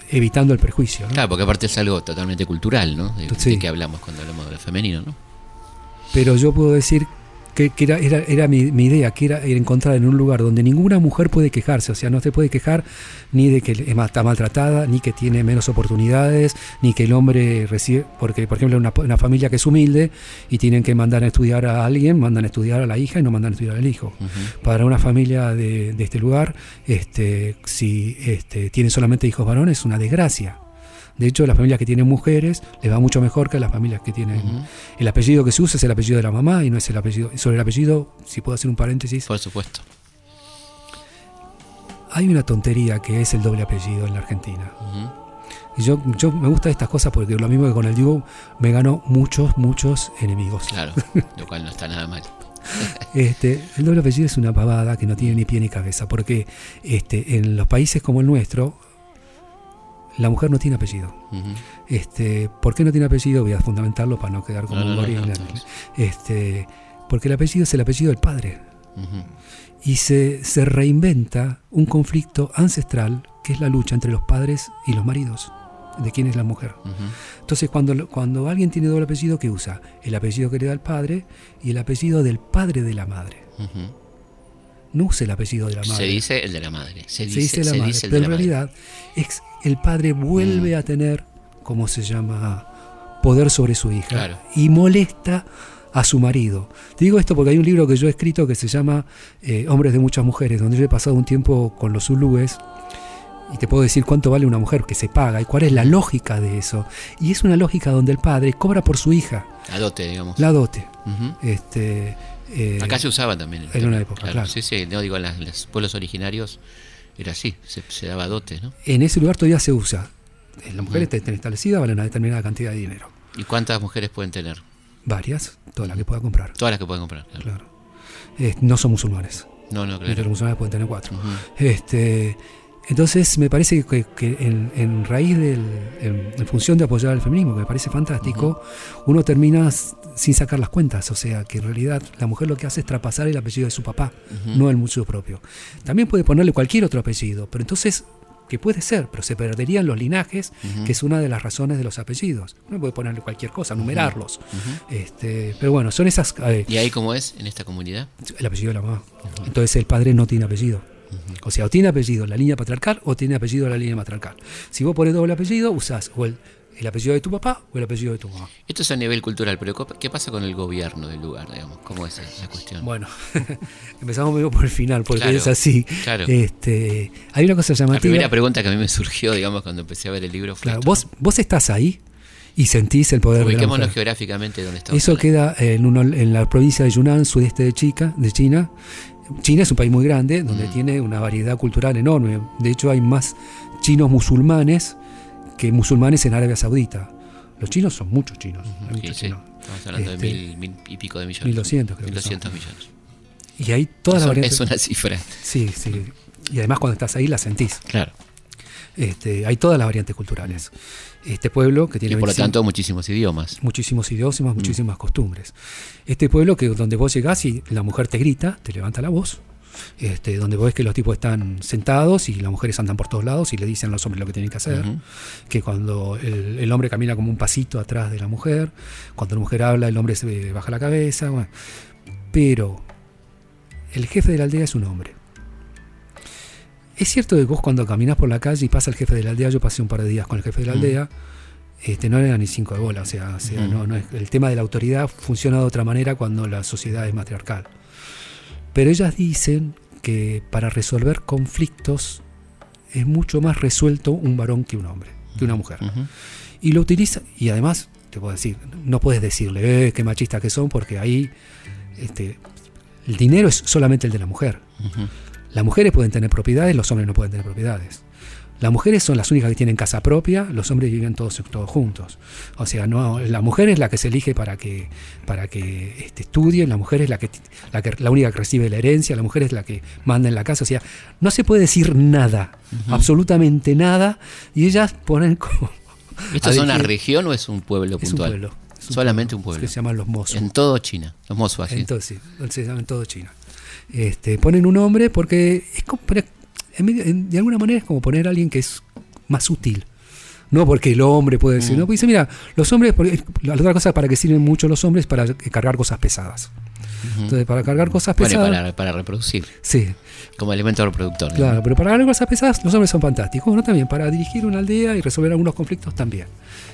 evitando el prejuicio. ¿no? Claro, porque aparte es algo totalmente cultural, ¿no? De, Sí. de qué hablamos cuando hablamos de lo femenino, ¿no? Pero yo puedo decir que, que era, era, era mi, mi idea, que era, encontrar en un lugar donde ninguna mujer puede quejarse, o sea, no se puede quejar ni de que está maltratada, ni que tiene menos oportunidades, ni que el hombre recibe, porque por ejemplo una, una familia que es humilde y tienen que mandar a estudiar a alguien, mandan a estudiar a la hija y no mandan a estudiar al hijo. Para una familia de, de este lugar, este, si este, tienen solamente hijos varones, es una desgracia. De hecho, las familias que tienen mujeres les va mucho mejor que las familias que tienen el apellido que se usa es el apellido de la mamá y no es el apellido. Sobre el apellido, si puedo hacer un paréntesis, Por supuesto. hay una tontería que es el doble apellido en la Argentina. Y yo, yo me gusta estas cosas porque lo mismo que con el Diego me ganó muchos, muchos enemigos. Claro, lo cual no está nada mal. Este, el doble apellido es una pavada que no tiene ni pie ni cabeza, porque este, en los países como el nuestro, la mujer no tiene apellido. Este, ¿Por qué no tiene apellido? Voy a fundamentarlo para no quedar como No, un no, Este, porque el apellido es el apellido del padre. Y se, se reinventa un conflicto ancestral que es la lucha entre los padres y los maridos, de quién es la mujer. Entonces, cuando, cuando alguien tiene doble apellido, ¿qué usa? El apellido que le da el padre y el apellido del padre de la madre. No usa el apellido de la madre. Se dice el de la madre. Se Se dice, dice la se madre, dice el pero de en la madre. realidad es, el padre vuelve Mm. a tener, ¿cómo se llama?, poder sobre su hija Claro. y molesta a su marido. Te digo esto porque hay un libro que yo he escrito que se llama eh, Hombres de muchas mujeres, donde yo he pasado un tiempo con los zulúes y te puedo decir cuánto vale una mujer que se paga y cuál es la lógica de eso. Y es una lógica donde el padre cobra por su hija La dote, digamos. la dote. Este, eh, Acá se usaba también. en una época, claro. Sí, sí, no digo, en las- los pueblos originarios era así, se, se daba dote, ¿no? en ese lugar todavía se usa. Eh, La mujer Ujú. está establecida, vale una determinada cantidad de dinero. ¿Y cuántas mujeres pueden tener? Varias, todas las que pueda comprar. Todas las que pueden comprar. Claro. Claro. Eh, no son musulmanes. No, no, Pero los claro. musulmanes pueden tener cuatro. Este, entonces me parece que, que en, en raíz del, en, en función de apoyar al feminismo, que me parece fantástico, uno termina sin sacar las cuentas. O sea, que en realidad la mujer lo que hace es traspasar el apellido de su papá, no el suyo propio. También puede ponerle cualquier otro apellido, pero entonces, que puede ser, pero se perderían los linajes, que es una de las razones de los apellidos. Uno puede ponerle cualquier cosa, numerarlos. Este, pero bueno, son esas. eh, ¿Y ahí cómo es en esta comunidad? el apellido de la mamá. Entonces el padre no tiene apellido. O sea, o tiene apellido la línea patriarcal o tiene apellido la línea matriarcal. Si vos pones doble apellido, usás o el, el apellido de tu papá o el apellido de tu mamá. Esto es a nivel cultural, pero ¿qué- ¿qué pasa con el gobierno del lugar, digamos? ¿Cómo es la cuestión? Bueno, empezamos medio por el final, porque Claro, es así. claro. Este, hay una cosa la llamativa. primera pregunta que a mí me surgió, digamos, cuando empecé a ver el libro fue Claro, esto. vos, vos estás ahí y sentís el poder de la Ubiquémonos mujer. geográficamente donde estamos. Eso hablando. queda en, uno- en la provincia de Yunnan, sudeste de, Chica, de China. China es un país muy grande, donde Mm. tiene una variedad cultural enorme. De hecho, hay más chinos musulmanes que musulmanes en Arabia Saudita. Los chinos son muchos chinos. muchos sí. chinos. Estamos hablando Este, de mil, mil y pico de millones. 1200 creo que 1200 son. millones. Y hay todas las Es, un- variantes. es una cifra. Sí, sí. Y además cuando estás ahí la sentís. Claro. Este, hay todas las variantes culturales. Este pueblo que Y tiene por lo 25 tanto, muchísimos idiomas. muchísimos idiomas, muchísimas costumbres. Este pueblo que donde vos llegás y la mujer te grita, te levanta la voz, este, donde vos ves que los tipos están sentados y las mujeres andan por todos lados y le dicen a los hombres lo que tienen que hacer, que cuando el, el hombre camina como un pasito atrás de la mujer, cuando la mujer habla el hombre se baja la cabeza, bueno. pero el jefe de la aldea es un hombre. Es cierto que vos cuando caminás por la calle y pasa el jefe de la aldea, yo pasé un par de días con el jefe de la Mm. aldea, este, no era ni cinco de bola, o sea, o sea, Ujú. no, no es- el tema de la autoridad funciona de otra manera cuando la sociedad es matriarcal. Pero ellas dicen que para resolver conflictos es mucho más resuelto un varón que un hombre, que una mujer. Ujú. Y lo utiliza, y además, te puedo decir, no puedes decirle, eh, qué machistas que son, porque ahí este, el dinero es solamente el de la mujer. Las mujeres pueden tener propiedades, los hombres no pueden tener propiedades. Las mujeres son las únicas que tienen casa propia, los hombres viven todos, todos juntos. O sea, no, la mujer es la que se elige para que, para que este, estudie, la mujer es la que, la que la única que recibe la herencia, la mujer es la que manda en la casa. O sea, no se puede decir nada, absolutamente nada, y ellas ponen como ¿Esto es una región o es un pueblo Es un puntual? pueblo. es un Solamente un pueblo, pueblo. Que se llaman los Mosu. En todo China, los Mosu así. Entonces, sí, se llaman todo China. Este, ponen un hombre porque es como en medio- en- de alguna manera es como poner a alguien que es más sutil. No porque el hombre puede decir, Mm. no, porque dice, mira, los hombres, porque la otra cosa para que sirven mucho los hombres para cargar cosas pesadas. Entonces, para cargar cosas Bueno, pesadas. para, para reproducir, Sí, como elemento reproductor. ¿no? claro, pero para cargar cosas pesadas los hombres son fantásticos. Bueno, también para dirigir una aldea y resolver algunos conflictos también.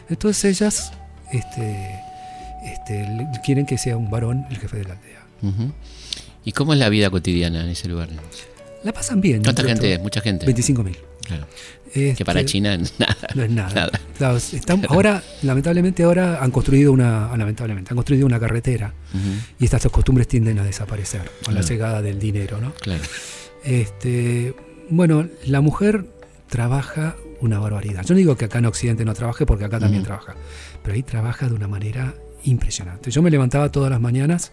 Entonces ellas este, este, quieren que sea un varón el jefe de la aldea. ¿Y cómo es la vida cotidiana en ese lugar? La pasan bien. ¿Cuánta gente? otros. Mucha gente. 25.000. Claro. Este, Que para China nada. no es nada. nada. Claro, están- ahora, lamentablemente, ahora han construido una, ah, lamentablemente, han construido una carretera y estas costumbres tienden a desaparecer con la llegada del dinero, ¿no? Claro. Este, bueno, la mujer trabaja una barbaridad. Yo no digo que acá en Occidente no trabaje porque acá también trabaja, pero ahí trabaja de una manera impresionante. Yo me levantaba todas las mañanas,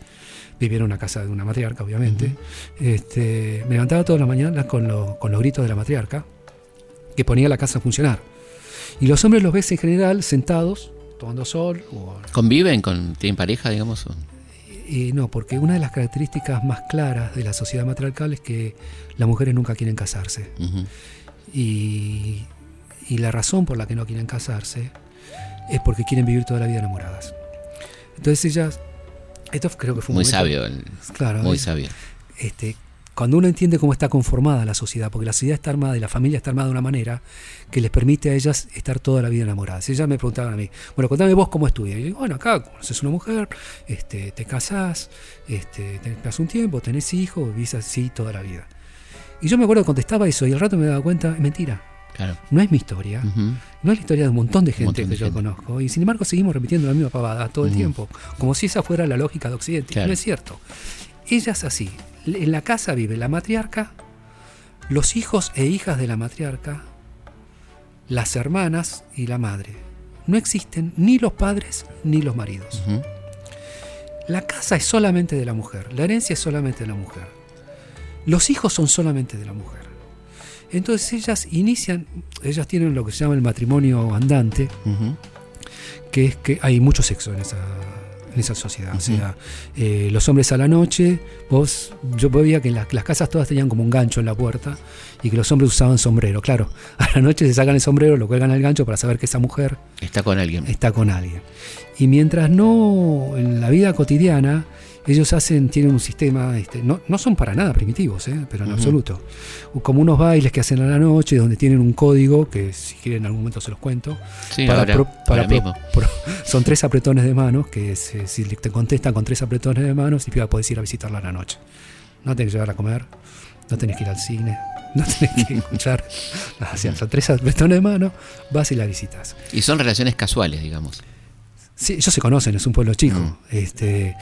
vivía en una casa de una matriarca, obviamente. este, me levantaba todas las mañanas con, lo- con los gritos de la matriarca, que ponía la casa a funcionar. Y los hombres los ves en general sentados, tomando sol. O, ¿Conviven? Con, ¿Tienen pareja, digamos? o- no, porque una de las características más claras de la sociedad matriarcal es que las mujeres nunca quieren casarse. Y, y la razón por la que no quieren casarse es porque quieren vivir toda la vida enamoradas. Entonces ellas, esto creo que fue un Muy momento- sabio. el- Claro, Muy sabio. este, cuando uno entiende cómo está conformada la sociedad, porque la sociedad está armada y la familia está armada de una manera que les permite a ellas estar toda la vida enamoradas. Ellas me preguntaban a mí, bueno, contame vos cómo estudias. Y yo bueno, acá conoces una mujer, este, te casás, este, te das un tiempo, tenés hijos, vivís así toda la vida. Y yo me acuerdo que contestaba eso y al rato me daba cuenta, es mentira. Claro. No es mi historia, no es la historia de un montón de gente montón de que yo gente. conozco. Y sin embargo seguimos repitiendo la misma pavada todo el tiempo, como si esa fuera la lógica de Occidente. Claro. No es cierto. Ella es así. En la casa vive la matriarca, los hijos e hijas de la matriarca, las hermanas y la madre. No existen ni los padres ni los maridos. La casa es solamente de la mujer, la herencia es solamente de la mujer. Los hijos son solamente de la mujer. Entonces ellas inician, ellas tienen lo que se llama el matrimonio andante, que es que hay mucho sexo en esa, en esa sociedad. O sea, eh, los hombres a la noche, vos, yo veía que la- las casas todas tenían como un gancho en la puerta y que los hombres usaban sombrero. Claro, a la noche se sacan el sombrero, lo cuelgan al gancho para saber que esa mujer Está con alguien. está con alguien. Y mientras no, en la vida cotidiana, ellos hacen, tienen un sistema, este, no, no son para nada primitivos, ¿eh? pero en Ujú. absoluto. Como unos bailes que hacen a la noche, donde tienen un código, que si quieren en algún momento se los cuento. Sí, para ahora, pro- para ahora pro- mismo. pro- son tres apretones de manos, que se- si te contestan con tres apretones de manos, que podés ir a visitarla a la noche. No tenés que llevar a comer, no tenés que ir al cine, no tenés que escuchar. nada, o sea, son tres apretones de manos, vas y la visitas. Y son relaciones casuales, digamos. Sí, ellos se conocen, es un pueblo chico. Mm. Este,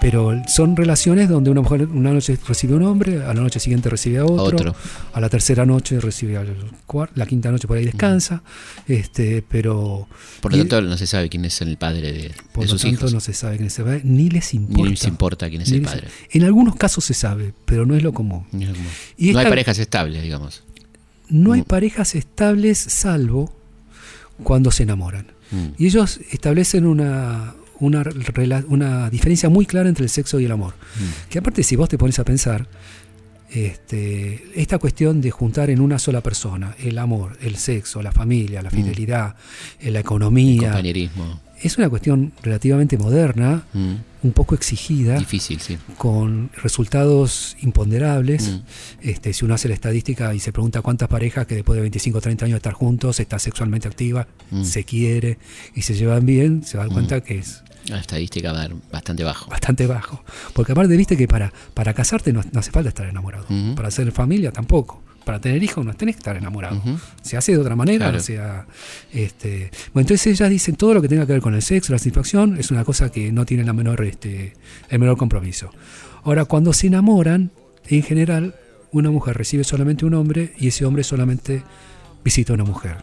pero son relaciones donde una mujer una noche recibe a un hombre, a la noche siguiente recibe a otro, Otro. a la tercera noche recibe al cuarto, la quinta noche por ahí descansa, este, pero Por lo tanto, no se sabe quién es el padre de, por de lo sus tanto hijos. no se sabe quién se va, ni les importa. Ni les importa quién es el padre. En algunos casos se sabe, pero no es lo común. Ni como- Y no hay esta- parejas estables, digamos. No hay Mm. parejas estables salvo cuando se enamoran. Mm. Y ellos establecen una, una, una diferencia muy clara entre el sexo y el amor. Mm. Que aparte, si vos te pones a pensar, este, esta cuestión de juntar en una sola persona el amor, el sexo, la familia, la Mm. fidelidad, la economía, Compañerismo. es una cuestión relativamente moderna, Mm. Un poco exigida, Difícil, sí. con resultados imponderables. Mm. Este, si uno hace la estadística y se pregunta cuántas parejas que después de 25 o 30 años de estar juntos está sexualmente activa, Mm. se quiere y se llevan bien, se dan Mm. cuenta que es La estadística va a dar bastante bajo. bastante bajo. Porque aparte, viste que para, para casarte no, no hace falta estar enamorado. Para hacer familia tampoco. Para tener hijos no tenés que estar enamorado. Se hace de otra manera. Claro. O sea, este, bueno, entonces ellas dicen todo lo que tenga que ver con el sexo, la satisfacción, es una cosa que no tiene la menor, este, el menor compromiso. Ahora, cuando se enamoran, en general, una mujer recibe solamente un hombre y ese hombre solamente visita a una mujer.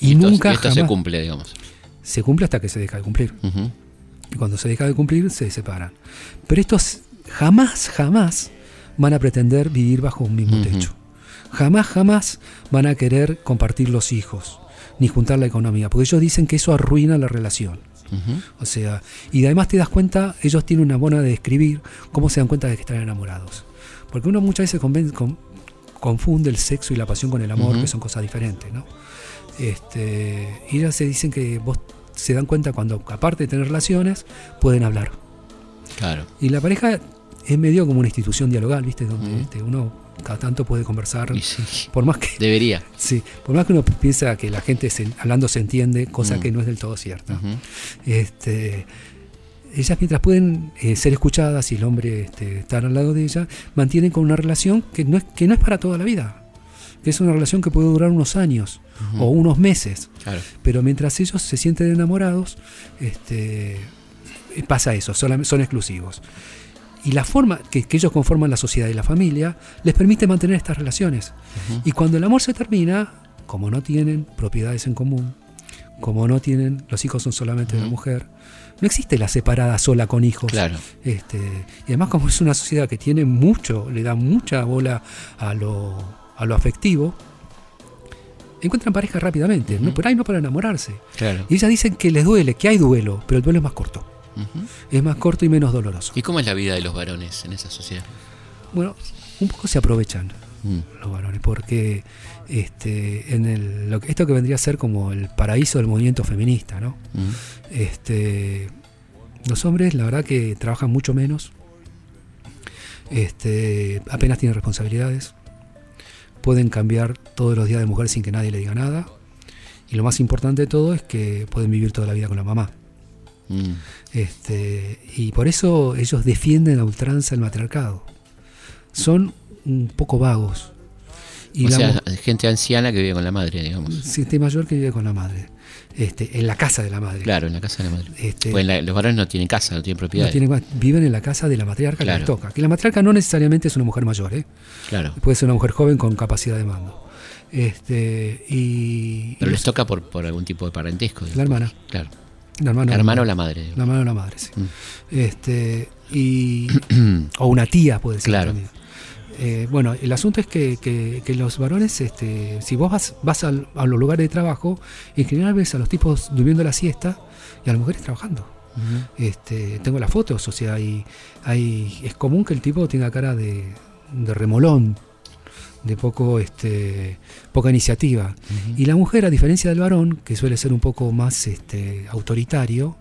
Y, esto, nunca y esto jamás se cumple, digamos. se cumple hasta que se deja de cumplir. Y cuando se deja de cumplir, se separan. Pero estos jamás, jamás van a pretender vivir bajo un mismo techo. Jamás, jamás van a querer compartir los hijos. ni juntar la economía, porque ellos dicen que eso arruina la relación. O sea, y además te das cuenta, ellos tienen una buena de describir cómo se dan cuenta de que están enamorados. Porque uno muchas veces conven- con- confunde el sexo y la pasión con el amor, que son cosas diferentes, ¿no? Este, y ellas se dicen que vos se dan cuenta cuando, aparte de tener relaciones, pueden hablar. Claro. Y la pareja es medio como una institución dialogal, ¿viste? Donde este, uno cada tanto puede conversar. Sí, Por más que debería. sí, por más que uno piensa que la gente se- hablando se entiende, cosa Mm. que no es del todo cierta. Este, ellas mientras pueden eh, ser escuchadas y el hombre este, estar al lado de ella, mantienen con una relación que no es, que no es para toda la vida, que es una relación que puede durar unos años o unos meses, Claro. pero mientras ellos se sienten enamorados, este, eh, pasa eso, son exclusivos. Y la forma que, que ellos conforman la sociedad y la familia les permite mantener estas relaciones. Y cuando el amor se termina, como no tienen propiedades en común, como no tienen, los hijos son solamente de la mujer, no existe la separada sola con hijos. Claro. Este, y además como es una sociedad que tiene mucho, le da mucha bola a lo, a lo afectivo, encuentran pareja rápidamente, Ujú. no, por ahí no para enamorarse. Claro. Y ellas dicen que les duele, que hay duelo, pero el duelo es más corto. Es más corto y menos doloroso. ¿Y cómo es la vida de los varones en esa sociedad? Bueno, un poco se aprovechan Mm. los varones, porque este, en el, lo que- esto que vendría a ser como el paraíso del movimiento feminista, ¿no? Mm. Este, los hombres, la verdad que trabajan mucho menos, este, apenas tienen responsabilidades, pueden cambiar todos los días de mujer sin que nadie le diga nada, y lo más importante de todo es que pueden vivir toda la vida con la mamá. Mm. Este, y por eso ellos defienden a ultranza el matriarcado. Son un poco vagos. Y o la sea, gente anciana que vive con la madre, digamos. gente mayor que vive con la madre. Este, en la casa de la madre. Claro, en la casa de la madre. Este, Pues la- los varones no tienen casa, no tienen no propiedades. tienen más- viven en la casa de la matriarca que les toca. Que la matriarca no necesariamente es una mujer mayor, ¿eh? Claro. puede ser una mujer joven con capacidad de mando. Este, y, Pero y les toca por, por algún tipo de parentesco. la hermana. Claro. La hermana o la madre. La hermana o la madre, sí. Mm. Este, y, o una tía puede ser Claro. también. Eh, bueno, el asunto es que, que- que los varones, este, si vos vas, vas al- a los lugares de trabajo, en general ves a los tipos durmiendo la siesta y a las mujeres trabajando. Este, tengo las fotos, o sea, hay, hay, es común que el tipo tenga cara de, de remolón, de poco, este, poca iniciativa. Y la mujer, a diferencia del varón, que suele ser un poco más este, autoritario,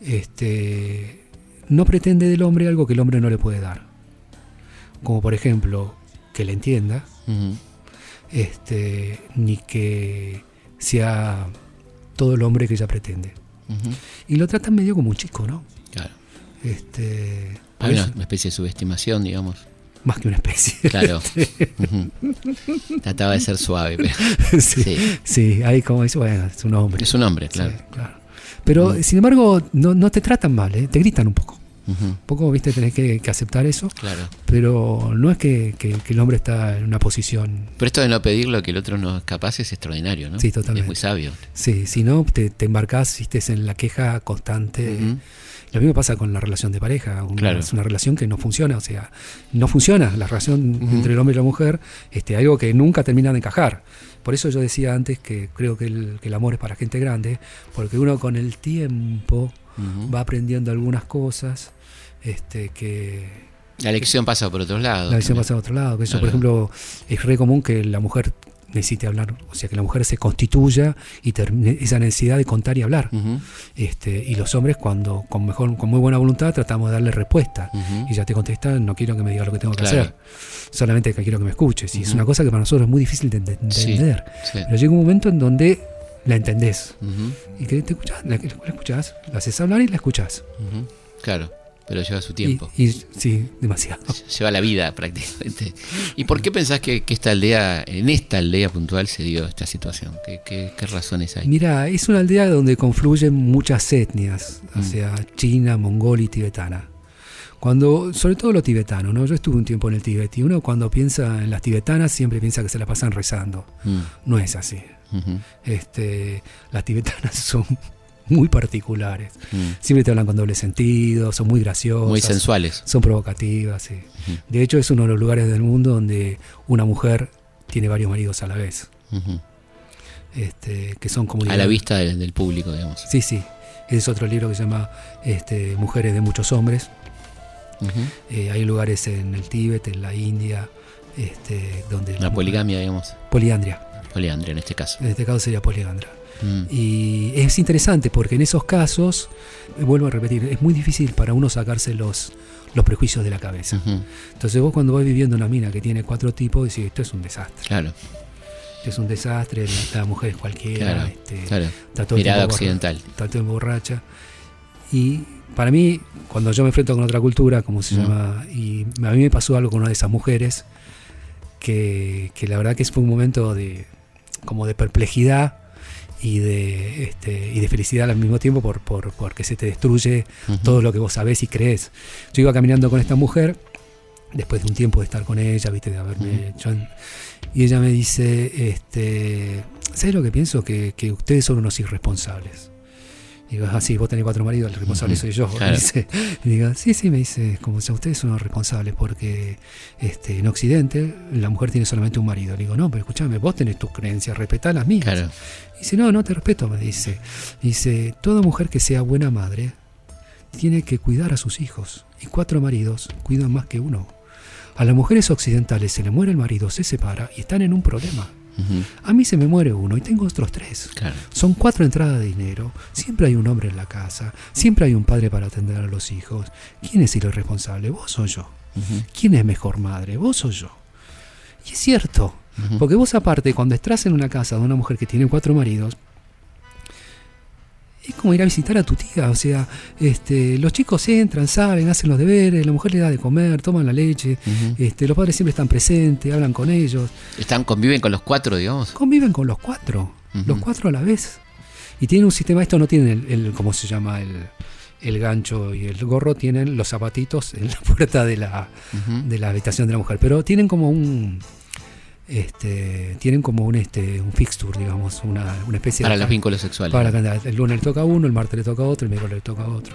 este, no pretende del hombre algo que el hombre no le puede dar. Como por ejemplo, que le entienda, este, ni que sea todo el hombre que ella pretende. Y lo tratan medio como un chico, ¿no? Claro. Este, Hay una especie de subestimación, digamos. Más que una especie. Claro. Trataba de ser suave, pero sí, Sí. sí, ahí como dice, bueno, es un hombre. es un hombre, Sí, claro. Pero, Mm. sin embargo, no, no te tratan mal, ¿eh? te gritan un poco. Un poco, viste, tenés que, que aceptar eso, Claro. pero no es que, que- que el hombre está en una posición. Pero esto de no pedir lo que el otro no es capaz es extraordinario, ¿no? Sí, totalmente. Es muy sabio. Sí, si no, te, te embarcás viste, en la queja constante. Ujú. Lo mismo pasa con la relación de pareja. una- Claro. Es una relación que no funciona, o sea, no funciona la relación entre el hombre y la mujer, este, algo que nunca termina de encajar. Por eso yo decía antes que creo que el, que el amor es para gente grande, porque uno con el tiempo va aprendiendo algunas cosas este, que, La lección pasa por otros lados. la también. pasa a otro lado. Que eso, Claro. por ejemplo, es re común que la mujer necesite hablar, o sea, que la mujer se constituya y termine esa necesidad de contar y hablar. Este, y los hombres cuando con mejor con muy buena voluntad tratamos de darle respuesta. Y ya te contestan no quiero que me digas lo que tengo que Claro. hacer. Solamente que quiero que me escuches y es una cosa que para nosotros es muy difícil de entender. Sí. pero llega un momento en donde la entendés. Y que te escuchás la, la escuchás la haces hablar y la escuchás. Claro, pero lleva su tiempo. y sí demasiado Lleva la vida prácticamente. ¿Y por qué pensás que, que esta aldea, en esta aldea puntual, se dio esta situación? ¿Qué, qué- qué razones hay? mira es una aldea donde confluyen muchas etnias o Mm. sea china mongol y tibetana cuando, sobre todo lo tibetano, ¿no? Yo estuve un tiempo en el Tíbet y uno cuando piensa en las tibetanas siempre piensa que se la pasan rezando. Mm. No es así. Este, las tibetanas son muy particulares. Mm. Siempre te hablan con doble sentido, son muy graciosas. Muy sensuales. Son provocativas, sí. De hecho, es uno de los lugares del mundo donde una mujer tiene varios maridos a la vez. Este, que son A comunidades. la vista del, del público, digamos. Sí, sí. Es otro libro que se llama este, Mujeres de muchos hombres. Eh, hay lugares en el Tíbet, en la India, este, donde... La poligamia, digamos. Poliandria. Poliandria en este caso. En este caso sería poligandra. Mm. Y es interesante porque en esos casos, vuelvo a repetir, es muy difícil para uno sacarse los, los prejuicios de la cabeza. Ujú. Entonces vos cuando vas viviendo una mina que tiene cuatro tipos, decís, esto es un desastre. Claro, Esto es un desastre, la, mujer es cualquiera, claro, este, claro. está todo Mirada occidental. está todo borracha. Y para mí, cuando yo me enfrento con otra cultura, como se Mm. llama, y a mí me pasó algo con una de esas mujeres, que, que la verdad que fue un momento de como de perplejidad y de, este, y de felicidad al mismo tiempo por, por, porque se te destruye todo lo que vos sabés y crees. Yo iba caminando con esta mujer, después de un tiempo de estar con ella, viste, de haberme hecho en- y ella me dice, este, ¿sabes lo que pienso? Que, que ustedes son unos irresponsables. Y digo, ah, sí, vos tenés cuatro maridos, el responsable soy yo. claro. Me dice, y digo, sí, sí, me dice, como si ustedes son los responsables, porque este, en Occidente la mujer tiene solamente un marido. Le digo, no, pero escúchame, vos tenés tus creencias, respetá las mías. Claro. Dice, no, no te respeto, me dice. Dice, toda mujer que sea buena madre tiene que cuidar a sus hijos. Y cuatro maridos cuidan más que uno. A las mujeres occidentales se le muere el marido, se separa y están en un problema. A mí se me muere uno y tengo otros tres. Claro. Son cuatro entradas de dinero. Siempre hay un hombre en la casa. Siempre hay un padre para atender a los hijos. ¿Quién es el irresponsable? ¿Vos o yo? ¿Quién es mejor madre? ¿Vos o yo? Y es cierto. Porque vos aparte, cuando estás en una casa de una mujer que tiene cuatro maridos, es como ir a visitar a tu tía. O sea, este, los chicos entran, salen, hacen los deberes, la mujer le da de comer, toman la leche, este, los padres siempre están presentes, hablan con ellos, Están, conviven con los cuatro, digamos. conviven con los cuatro, los cuatro a la vez. Y tienen un sistema, esto no tienen el, el- ¿cómo se llama? El, el gancho y el gorro, tienen los zapatitos en la puerta de la, de la habitación de la mujer, pero tienen como un este tienen como un este un fixture, digamos, una, una especie Para de los vínculos sexuales. para. El lunes le toca a uno, el martes le toca a otro, el miércoles le toca a otro.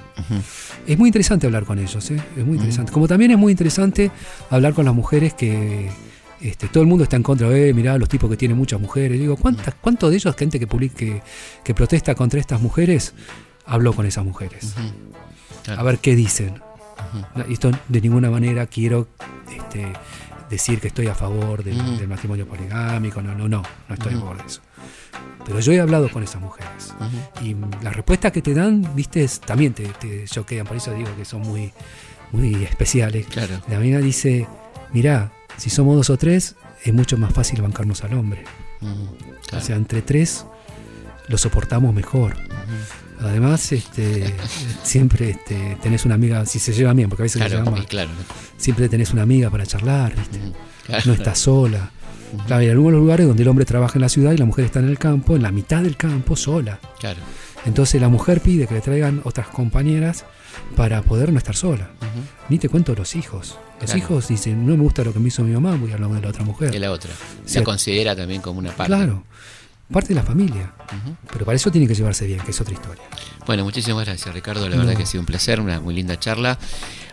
Es muy interesante hablar con ellos, ¿eh? es muy interesante. Como también es muy interesante hablar con las mujeres que este, todo el mundo está en contra, eh, mirá los tipos que tienen muchas mujeres. Digo, ¿cuántas, ¿cuántos de ellos, gente que, publica, que, que protesta contra estas mujeres, habló con esas mujeres? Claro. A ver qué dicen. Esto de ninguna manera quiero este, decir que estoy a favor del, matrimonio poligámico, no, no, no, no estoy a favor de eso. Pero yo he hablado con esas mujeres y las respuestas que te dan, viste, también te, te choquean, por eso digo que son muy, muy especiales. Claro. La mina dice, mirá, si somos dos o tres, es mucho más fácil bancarnos al hombre. Claro. O sea, entre tres lo soportamos mejor. Además, este, siempre este, tenés una amiga, si se lleva bien, porque a veces se Claro, mal, y claro. siempre tenés una amiga para charlar, ¿viste? Claro. no estás sola. Claro, hay algunos lugares donde el hombre trabaja en la ciudad y la mujer está en el campo, en la mitad del campo, sola. Claro. Entonces la mujer pide que le traigan otras compañeras para poder no estar sola. Ni te cuento los hijos. Los Claro. hijos dicen, no me gusta lo que me hizo mi mamá, voy a hablar de la otra mujer. Y la otra. La considera también como una parte. Claro, parte de la familia. Pero para eso tiene que llevarse bien, que es otra historia. Bueno, muchísimas gracias Ricardo, la No. verdad que ha sido un placer, una muy linda charla.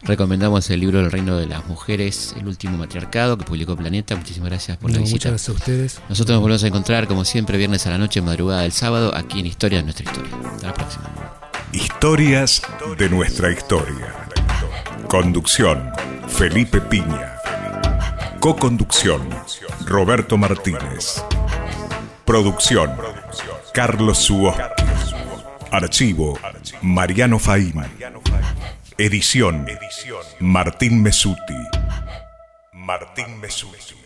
Recomendamos el libro El Reino de las Mujeres, el último matriarcado que publicó Planeta. Muchísimas gracias por la No, visita. muchas gracias a ustedes. Nosotros nos volvemos a encontrar como siempre viernes a la noche, madrugada del sábado, aquí en Historia de nuestra historia. Hasta la próxima. Historias de nuestra historia. Conducción, Felipe Piña. Coconducción, Roberto Martínez. Producción, Carlos Suoski. Archivo, Mariano Faín. Edición, Martín Mesuti. Martín Mesuti.